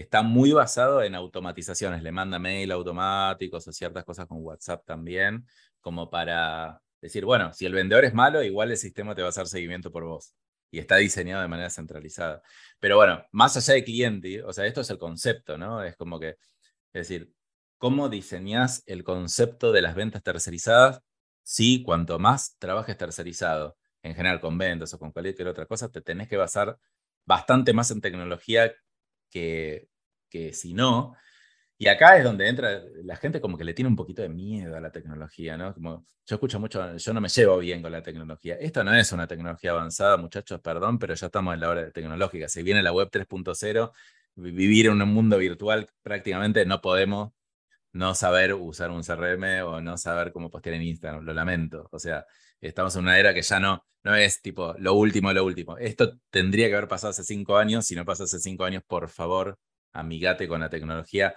está muy basado en automatizaciones. Le manda mail automáticos o ciertas cosas con WhatsApp también, como para decir, bueno, si el vendedor es malo, igual el sistema te va a hacer seguimiento por vos. Y está diseñado de manera centralizada. Pero bueno, más allá de cliente, o sea, esto es el concepto, ¿no? Es como que, es decir, ¿cómo diseñas el concepto de las ventas tercerizadas? Sí, cuanto más trabajes tercerizado, en general con ventas o con cualquier otra cosa, te tenés que basar bastante más en tecnología que, que si no. Y acá es donde entra, la gente como que le tiene un poquito de miedo a la tecnología, ¿no? Como, yo escucho mucho, yo no me llevo bien con la tecnología. Esto no es una tecnología avanzada, muchachos, perdón, pero ya estamos en la hora tecnológica. Si viene la web 3.0, vivir en un mundo virtual prácticamente no podemos no saber usar un CRM o no saber cómo postear en Instagram, lo lamento. O sea, estamos en una era que ya no, no es tipo lo último, lo último. Esto tendría que haber pasado hace cinco años. Si no pasa hace cinco años, por favor, amigate con la tecnología.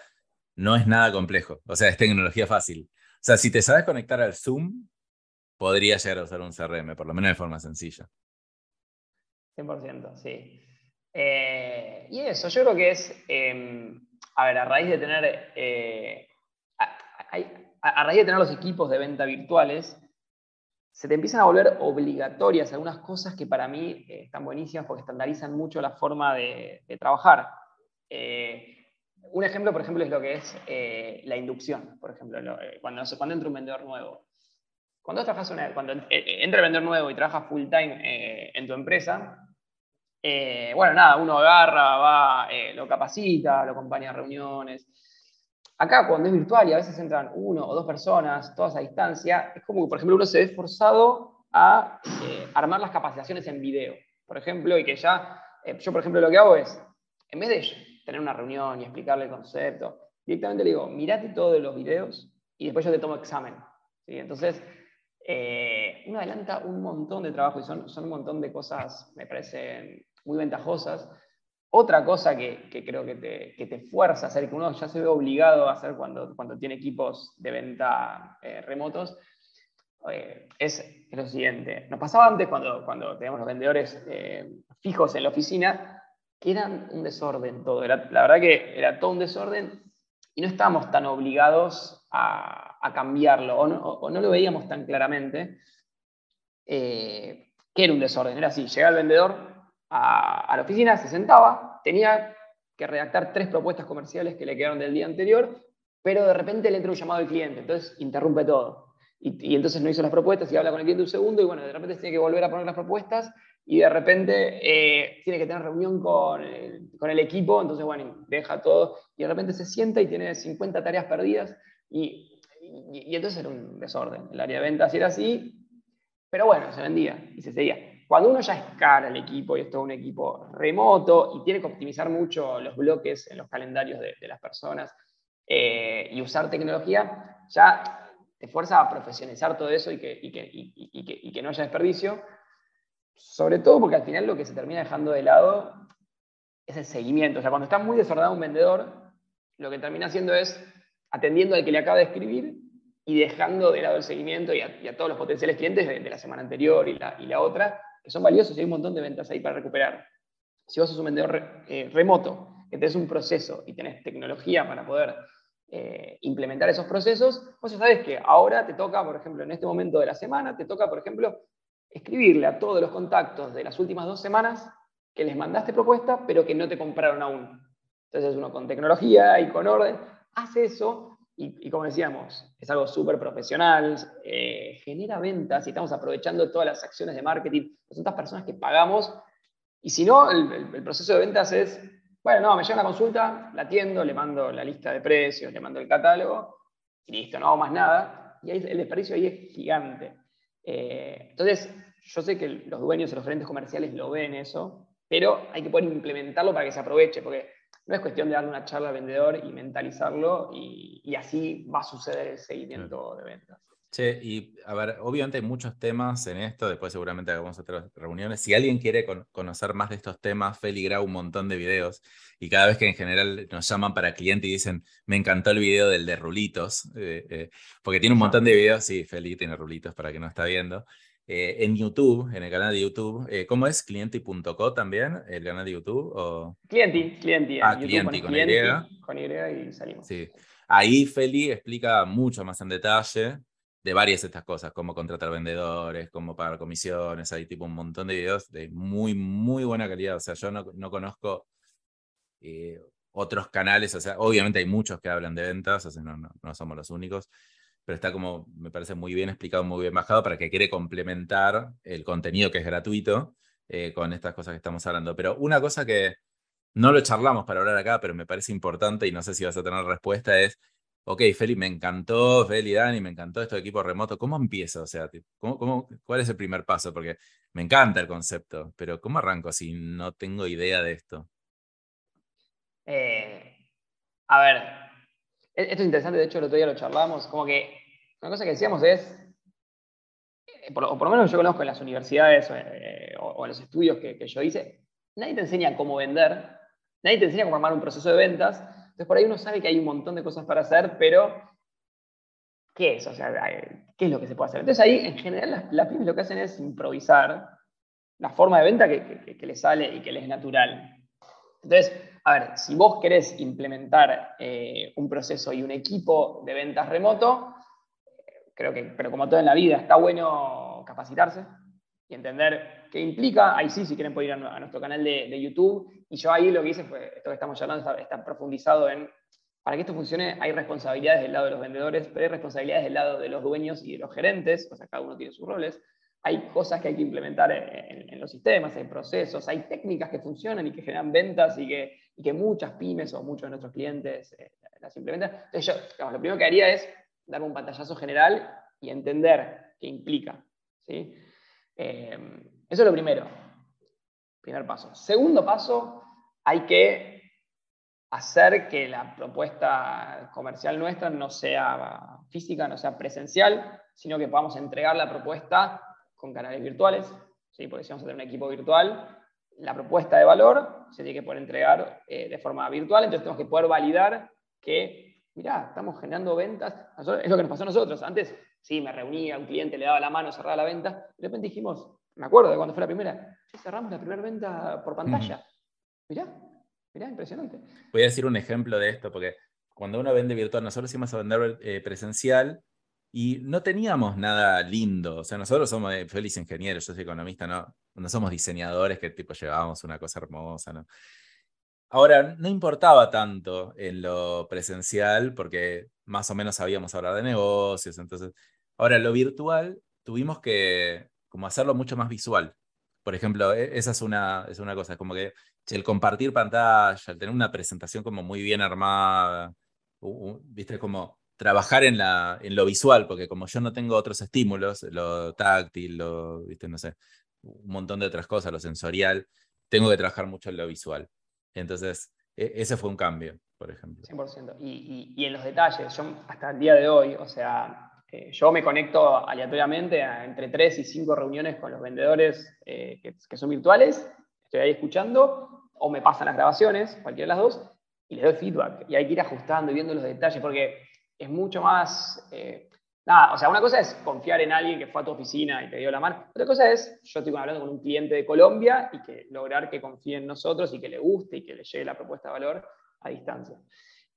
No es nada complejo. O sea, es tecnología fácil. O sea, si te sabes conectar al Zoom, podría llegar a usar un CRM, por lo menos de forma sencilla. 100%, sí. Eh, y eso, yo creo que es, em, a ver, a raíz de tener, eh, a, raíz de tener los equipos de venta virtuales, se te empiezan a volver obligatorias algunas cosas que para mí eh, están buenísimas porque estandarizan mucho la forma de, trabajar. Eh, un ejemplo, por ejemplo, es lo que es eh, la inducción, por ejemplo, cuando, cuando entra un vendedor nuevo. Cuando, cuando entra vendedor nuevo y trabaja full time en tu empresa, bueno, nada, uno agarra, va, lo capacita, lo acompaña a reuniones. Acá, cuando es virtual y a veces entran uno o dos personas, todas a distancia, es como que, por ejemplo, uno se ve forzado a eh, armar las capacitaciones en video, por ejemplo, y que ya, eh, yo, por ejemplo, lo que hago es, en vez de tener una reunión y explicarle el concepto, directamente le digo, mirate todos los videos y después yo te tomo examen. Entonces, eh, uno adelanta un montón de trabajo y son, son un montón de cosas, me parecen muy ventajosas. Otra cosa que, creo que te, fuerza a hacer, que uno ya se ve obligado a hacer cuando, tiene equipos de venta eh, remotos, eh, es lo siguiente. Nos pasaba antes cuando, teníamos los vendedores fijos en la oficina, que eran un desorden todo. la verdad que era todo un desorden y no estábamos tan obligados a, cambiarlo o no, lo veíamos tan claramente, eh, que era un desorden. Era así, llegaba el vendedor a, la oficina, se sentaba, tenía que redactar tres propuestas comerciales que le quedaron del día anterior, pero de repente le entra un llamado del cliente, entonces interrumpe todo. Y, entonces no hizo las propuestas y habla con el cliente un segundo y bueno, de repente tiene que volver a poner las propuestas y de repente eh, tiene que tener reunión con el, con el, equipo, entonces bueno, deja todo y de repente se sienta y tiene 50 tareas perdidas y, y, entonces era un desorden. El área de ventas era así, pero bueno, se vendía y se seguía. Cuando uno ya escala el equipo y esto es un equipo remoto y tiene que optimizar mucho los bloques en los calendarios de, las personas eh, y usar tecnología, ya te fuerza a profesionalizar todo eso y que, no haya desperdicio sobre todo porque al final lo que se termina dejando de lado es el seguimiento. O sea, cuando está muy desordenado un vendedor, lo que termina haciendo es atendiendo al que le acaba de escribir y dejando de lado el seguimiento y a, todos los potenciales clientes de, la semana anterior y la, y la, otra, que son valiosos y hay un montón de ventas ahí para recuperar. Si vos sos un vendedor eh, remoto, que tenés un proceso y tenés tecnología para poder eh, implementar esos procesos, vos ya sabés que ahora te toca, por ejemplo, en este momento de la semana, te toca, por ejemplo, escribirle a todos los contactos de las últimas dos semanas que les mandaste propuesta, pero que no te compraron aún. Entonces uno con tecnología y con orden hace eso y, como decíamos, es algo súper profesional, eh, genera ventas y estamos aprovechando todas las acciones de marketing. Son estas personas que pagamos y si no, el, proceso de ventas es, bueno, no, me llega una consulta, la atiendo, le mando la lista de precios, le mando el catálogo y listo, no hago más nada. Y ahí, el desperdicio ahí es gigante. Eh, entonces, yo sé que los dueños y los gerentes comerciales lo ven eso, pero hay que poder implementarlo para que se aproveche, porque no es cuestión de darle una charla al vendedor y mentalizarlo y, así va a suceder el seguimiento de ventas. Che, y a ver, obviamente hay muchos temas en esto, después seguramente hagamos otras reuniones. Si alguien quiere conocer más de estos temas, Feli graba un montón de videos y cada vez que en general nos llaman para cliente y dicen, me encantó el video del de rulitos, eh, eh, porque tiene un montón de videos, sí, Feli tiene rulitos para que no está viendo. Eh, en YouTube, en el canal de YouTube, ¿cómo es? Clienti.co también, el canal de YouTube. O... Clienti, Clienti. Ah, Clienti, con, Y. Con Y y salimos. Sí. Ahí Feli explica mucho más en detalle de varias de estas cosas, como contratar vendedores, cómo pagar comisiones, hay tipo un montón de videos de muy, muy buena calidad. O sea, yo no, no conozco eh, otros canales, o sea, obviamente hay muchos que hablan de ventas, o sea, no, no, somos los únicos, pero está como, me parece muy bien explicado, muy bien bajado para que quiere complementar el contenido que es gratuito eh, con estas cosas que estamos hablando. Pero una cosa que no lo charlamos para hablar acá, pero me parece importante y no sé si vas a tener respuesta es ok, Feli, me encantó, Feli, Dani, me encantó esto de equipo remoto, ¿cómo empiezo? O sea, ¿cómo, cómo, cuál es el primer paso? Porque me encanta el concepto, pero ¿cómo arranco si no tengo idea de esto? Eh, a ver, esto es interesante, de hecho el otro día lo charlamos, como que una cosa que decíamos es, eh, o por lo menos yo conozco en las universidades eh, o, en los estudios que, que yo hice, nadie te enseña cómo vender, nadie te enseña cómo armar un proceso de ventas, entonces por ahí uno sabe que hay un montón de cosas para hacer, pero ¿qué es? O sea, ¿qué es lo que se puede hacer? Entonces ahí en general las, pymes lo que hacen es improvisar la forma de venta que, que, les sale y que les es natural. Entonces, a ver, si vos querés implementar eh, un proceso y un equipo de ventas remoto, creo que, pero como todo en la vida, está bueno capacitarse y entender qué implica. Ahí sí, si quieren pueden ir a, nuestro canal de, de, YouTube. Y yo ahí lo que hice fue, esto que estamos hablando está, profundizado en, para que esto funcione, hay responsabilidades del lado de los vendedores, pero hay responsabilidades del lado de los dueños y de los gerentes, o sea, cada uno tiene sus roles. hay cosas que hay que implementar en, los sistemas, hay procesos, hay técnicas que funcionan y que generan ventas y que, que muchas pymes o muchos de nuestros clientes eh, las implementan. Entonces yo, lo primero que haría es darme un pantallazo general y entender qué implica. ¿sí? Eh, eso es lo primero. Primer paso. Segundo paso, hay que hacer que la propuesta comercial nuestra no sea física, no sea presencial, sino que podamos entregar la propuesta con canales virtuales, ¿sí? porque si vamos a tener un equipo virtual, la propuesta de valor se tiene que poder entregar eh, de forma virtual, entonces tenemos que poder validar que, mirá, estamos generando ventas, es lo que nos pasó a nosotros, antes sí, me reunía, un cliente le daba la mano, cerraba la venta, de repente dijimos, me acuerdo de cuando fue la primera, cerramos la primera venta por pantalla, mirá, mirá, impresionante. Voy a decir un ejemplo de esto, porque cuando uno vende virtual, nosotros íbamos a vender eh, presencial, y no teníamos nada lindo. O sea, nosotros somos eh, felices ingenieros, yo soy economista, no, no somos diseñadores que tipo llevábamos una cosa hermosa, ¿no? Ahora, no importaba tanto en lo presencial porque más o menos sabíamos hablar de negocios, entonces, ahora lo virtual tuvimos que como hacerlo mucho más visual. Por ejemplo, e, esa es una, es una cosa, como que el compartir pantalla, el tener una presentación como muy bien armada, viste, como trabajar en, la, en lo visual, porque como yo no tengo otros estímulos, lo táctil, lo, ¿viste? no sé, un montón de otras cosas, lo sensorial, tengo que trabajar mucho en lo visual. Entonces, e, ese fue un cambio, por ejemplo. 100%. Y, y, en los detalles, yo hasta el día de hoy, o sea, eh, yo me conecto aleatoriamente a entre tres y cinco reuniones con los vendedores eh, que, que, son virtuales, estoy ahí escuchando, o me pasan las grabaciones, cualquiera de las dos, y les doy feedback. Y hay que ir ajustando y viendo los detalles, porque es mucho más... Eh, nada, o sea, una cosa es confiar en alguien que fue a tu oficina y te dio la mano. Otra cosa es, yo estoy hablando con un cliente de Colombia y que lograr que confíe en nosotros y que le guste y que le llegue la propuesta de valor a distancia.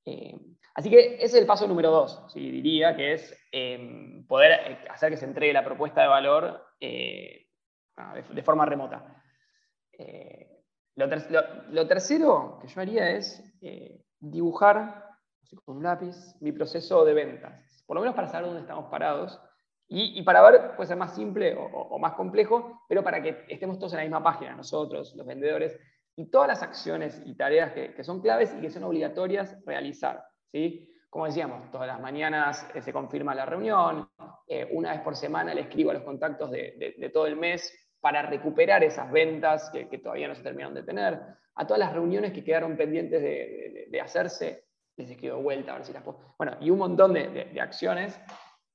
Eh, así que ese es el paso número dos, ¿sí? diría, que es em, poder eh, hacer que se entregue la propuesta de valor de, forma remota. Lo, lo, tercero que yo haría es dibujar con un lápiz, mi proceso de ventas, por lo menos para saber dónde estamos parados y, para ver, puede ser más simple o, más complejo, pero para que estemos todos en la misma página, nosotros, los vendedores, y todas las acciones y tareas que, son claves y que son obligatorias realizar. ¿sí? Como decíamos, todas las mañanas eh, se confirma la reunión, eh, una vez por semana le escribo a los contactos de, todo el mes para recuperar esas ventas que, todavía no se terminaron de tener, a todas las reuniones que quedaron pendientes de, hacerse, les escribo vuelta a ver si las puedo. Bueno, y un montón de, acciones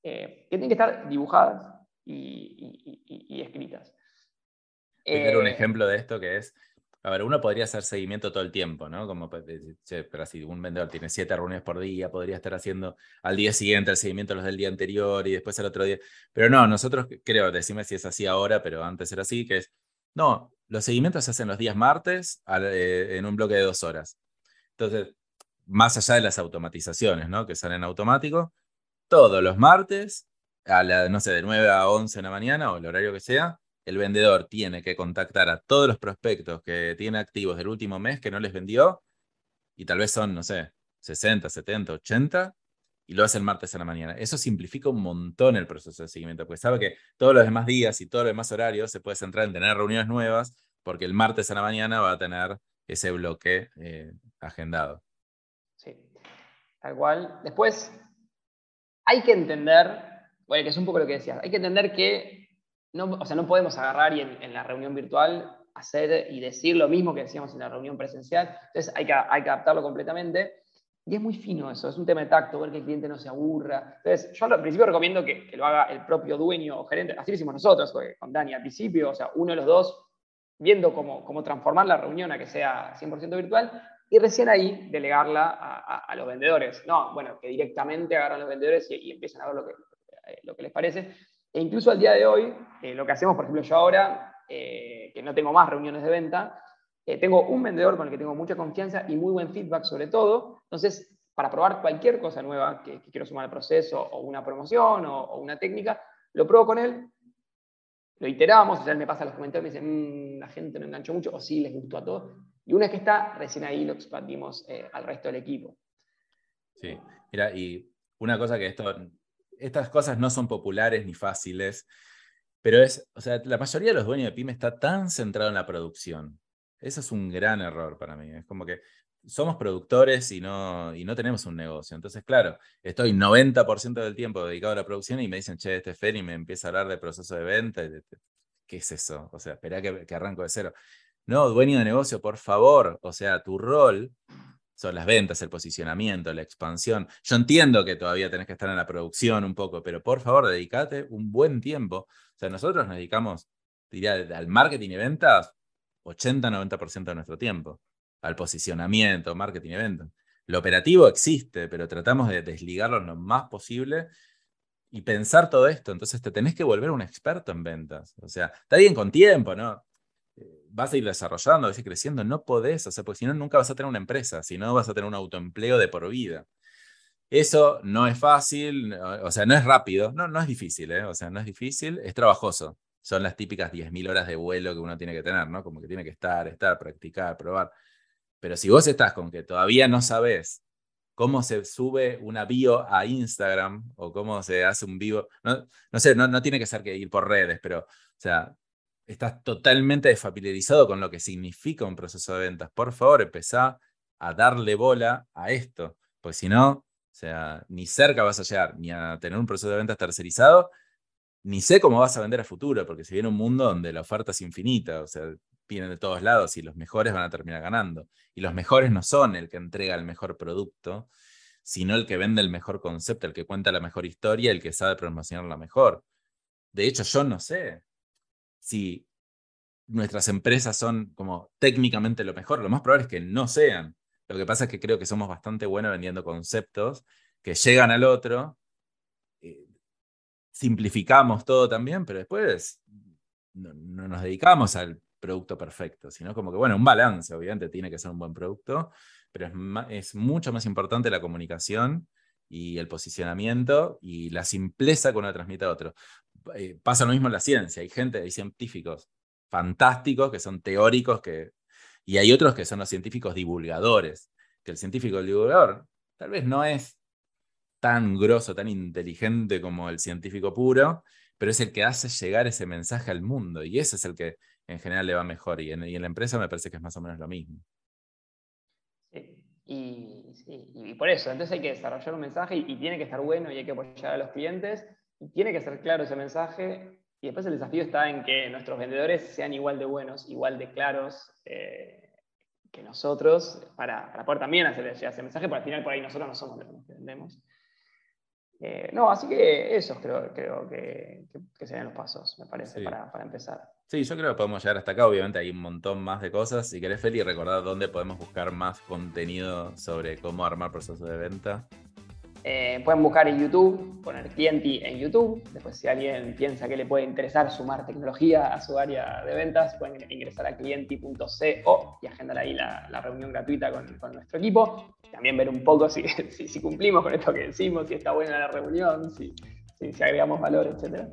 eh, que tienen que estar dibujadas y, escritas. Voy un eh, ejemplo de esto que es, a ver, uno podría hacer seguimiento todo el tiempo, ¿no? Como, pues, pero si un vendedor tiene siete reuniones por día, podría estar haciendo al día siguiente el seguimiento los del día anterior y después el otro día. Pero no, nosotros creo, decime si es así ahora, pero antes era así, que es, no, los seguimientos se hacen los días martes eh, en un bloque de dos horas. Entonces, más allá de las automatizaciones, ¿no? Que salen automático, todos los martes, a la, no sé, de 9 a 11 de la mañana o el horario que sea, el vendedor tiene que contactar a todos los prospectos que tiene activos del último mes que no les vendió, y tal vez son, no sé, 60, 70, 80, y lo hace el martes a la mañana. Eso simplifica un montón el proceso de seguimiento, porque sabe que todos los demás días y todos los demás horarios se puede centrar en tener reuniones nuevas, porque el martes a la mañana va a tener ese bloque eh, agendado. Tal cual. Después, hay que entender, bueno, que es un poco lo que decías, hay que entender que no, o sea, no podemos agarrar y en, la reunión virtual hacer y decir lo mismo que decíamos en la reunión presencial. Entonces hay que, hay que adaptarlo completamente. Y es muy fino eso, es un tema de tacto, ver que el cliente no se aburra. Entonces, yo al principio recomiendo que, lo haga el propio dueño o gerente, así lo hicimos nosotros con Dani al principio, o sea, uno de los dos viendo cómo, cómo transformar la reunión a que sea 100% virtual, y recién ahí delegarla a, los vendedores. No, bueno, que directamente agarran los vendedores y, empiezan a ver lo que, eh, lo que les parece. E incluso al día de hoy, eh, lo que hacemos, por ejemplo, yo ahora, eh, que no tengo más reuniones de venta, tengo un vendedor con el que tengo mucha confianza y muy buen feedback sobre todo. Entonces, para probar cualquier cosa nueva que, quiero sumar al proceso, o una promoción, o, una técnica, lo pruebo con él, lo iteramos, o sea, él me pasa los comentarios y me dice, mm, la gente no enganchó mucho, o sí, les gustó a todos. Y una que está, recién ahí lo expandimos eh, al resto del equipo. Sí, mira, y una cosa que esto, estas cosas no son populares ni fáciles. Pero es, o sea, la mayoría de los dueños de pyme está tan centrado en la producción. Eso es un gran error para mí. Es como que somos productores y no, y no tenemos un negocio. Entonces, claro, estoy 90% del tiempo dedicado a la producción y me dicen, che, este Fer y me empieza a hablar de proceso de venta. ¿Qué es eso? O sea, espera que arranco de cero. No, dueño de negocio, por favor. O sea, tu rol son las ventas, el posicionamiento, la expansión. Yo entiendo que todavía tenés que estar en la producción un poco, pero por favor, dedícate un buen tiempo. O sea, nosotros nos dedicamos, diría, al marketing y ventas 80-90% de nuestro tiempo al posicionamiento, marketing, evento. Lo operativo existe, pero tratamos de desligarlo lo más posible y pensar todo esto. Entonces te tenés que volver un experto en ventas. O sea, está bien con tiempo, ¿no? Eh, vas a ir desarrollando, vas a ir creciendo, no podés, sea, porque si no, nunca vas a tener una empresa, si no, vas a tener un autoempleo de por vida. Eso no es fácil, o sea, no es rápido, no, no es difícil, ¿eh? o sea, no es difícil, es trabajoso. Son las típicas 10.000 horas de vuelo que uno tiene que tener, ¿no? Como que tiene que estar, estar, practicar, probar. Pero si vos estás con que todavía no sabes cómo se sube una bio a Instagram o cómo se hace un vivo, no, no sé, no, no tiene que ser que ir por redes, pero, o sea, estás totalmente desfamiliarizado con lo que significa un proceso de ventas. Por favor, empezá a darle bola a esto, porque si no, o sea, ni cerca vas a llegar ni a tener un proceso de ventas tercerizado, ni sé cómo vas a vender a futuro, porque si viene un mundo donde la oferta es infinita, o sea, vienen de todos lados y los mejores van a terminar ganando. Y los mejores no son el que entrega el mejor producto, sino el que vende el mejor concepto, el que cuenta la mejor historia, el que sabe promocionarla mejor. De hecho, yo no sé si nuestras empresas son como técnicamente lo mejor. Lo más probable es que no sean. Lo que pasa es que creo que somos bastante buenos vendiendo conceptos que llegan al otro. Eh, simplificamos todo también, pero después no, no nos dedicamos al producto perfecto, sino como que, bueno, un balance, obviamente tiene que ser un buen producto, pero es, es mucho más importante la comunicación y el posicionamiento y la simpleza que uno transmite a otro. Eh, pasa lo mismo en la ciencia, hay gente, hay científicos fantásticos que son teóricos que, y hay otros que son los científicos divulgadores, que el científico divulgador tal vez no es tan grosso, tan inteligente como el científico puro, pero es el que hace llegar ese mensaje al mundo y ese es el que en general le va mejor. Y en, la empresa me parece que es más o menos lo mismo. y, por eso, entonces hay que desarrollar un mensaje y, tiene que estar bueno y hay que apoyar a los clientes y tiene que ser claro ese mensaje. Y después el desafío está en que nuestros vendedores sean igual de buenos, igual de claros eh, que nosotros para, para, poder también hacer ese mensaje, porque al final por ahí nosotros no somos los que vendemos. Eh, no, así que esos creo, creo que, serían los pasos, me parece, para, para, empezar. Sí, yo creo que podemos llegar hasta acá. Obviamente hay un montón más de cosas. Si querés, Feli, recordar dónde podemos buscar más contenido sobre cómo armar procesos de venta. Eh, pueden buscar en YouTube, poner Clienti en YouTube. Después, si alguien piensa que le puede interesar sumar tecnología a su área de ventas, pueden ingresar a clienti.co y agendar ahí la, reunión gratuita con, nuestro equipo. También ver un poco si, si, cumplimos con esto que decimos, si está buena la reunión, si, si, agregamos valor, etc.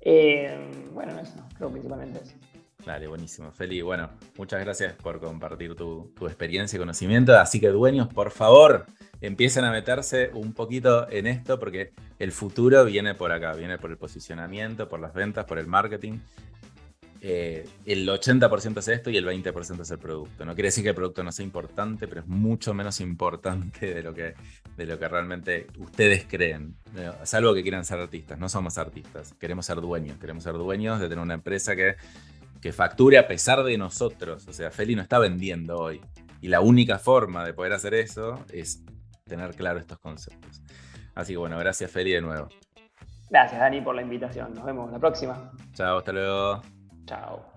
Eh, bueno, eso, creo principalmente eso. Dale, buenísimo. Feli, bueno, muchas gracias por compartir tu, experiencia y conocimiento. Así que, dueños, por favor, empiecen a meterse un poquito en esto porque el futuro viene por acá, viene por el posicionamiento, por las ventas, por el marketing. Eh, el 80% es esto y el 20% es el producto. No quiere decir que el producto no sea importante, pero es mucho menos importante de lo que, de lo que realmente ustedes creen. Salvo que quieran ser artistas, no somos artistas, queremos ser dueños, queremos ser dueños de tener una empresa que, que facture a pesar de nosotros. O sea, Feli no está vendiendo hoy. Y la única forma de poder hacer eso es tener claro estos conceptos. Así que bueno, gracias Feli de nuevo. Gracias Dani por la invitación. Nos vemos la próxima. Chao, hasta luego. Chao.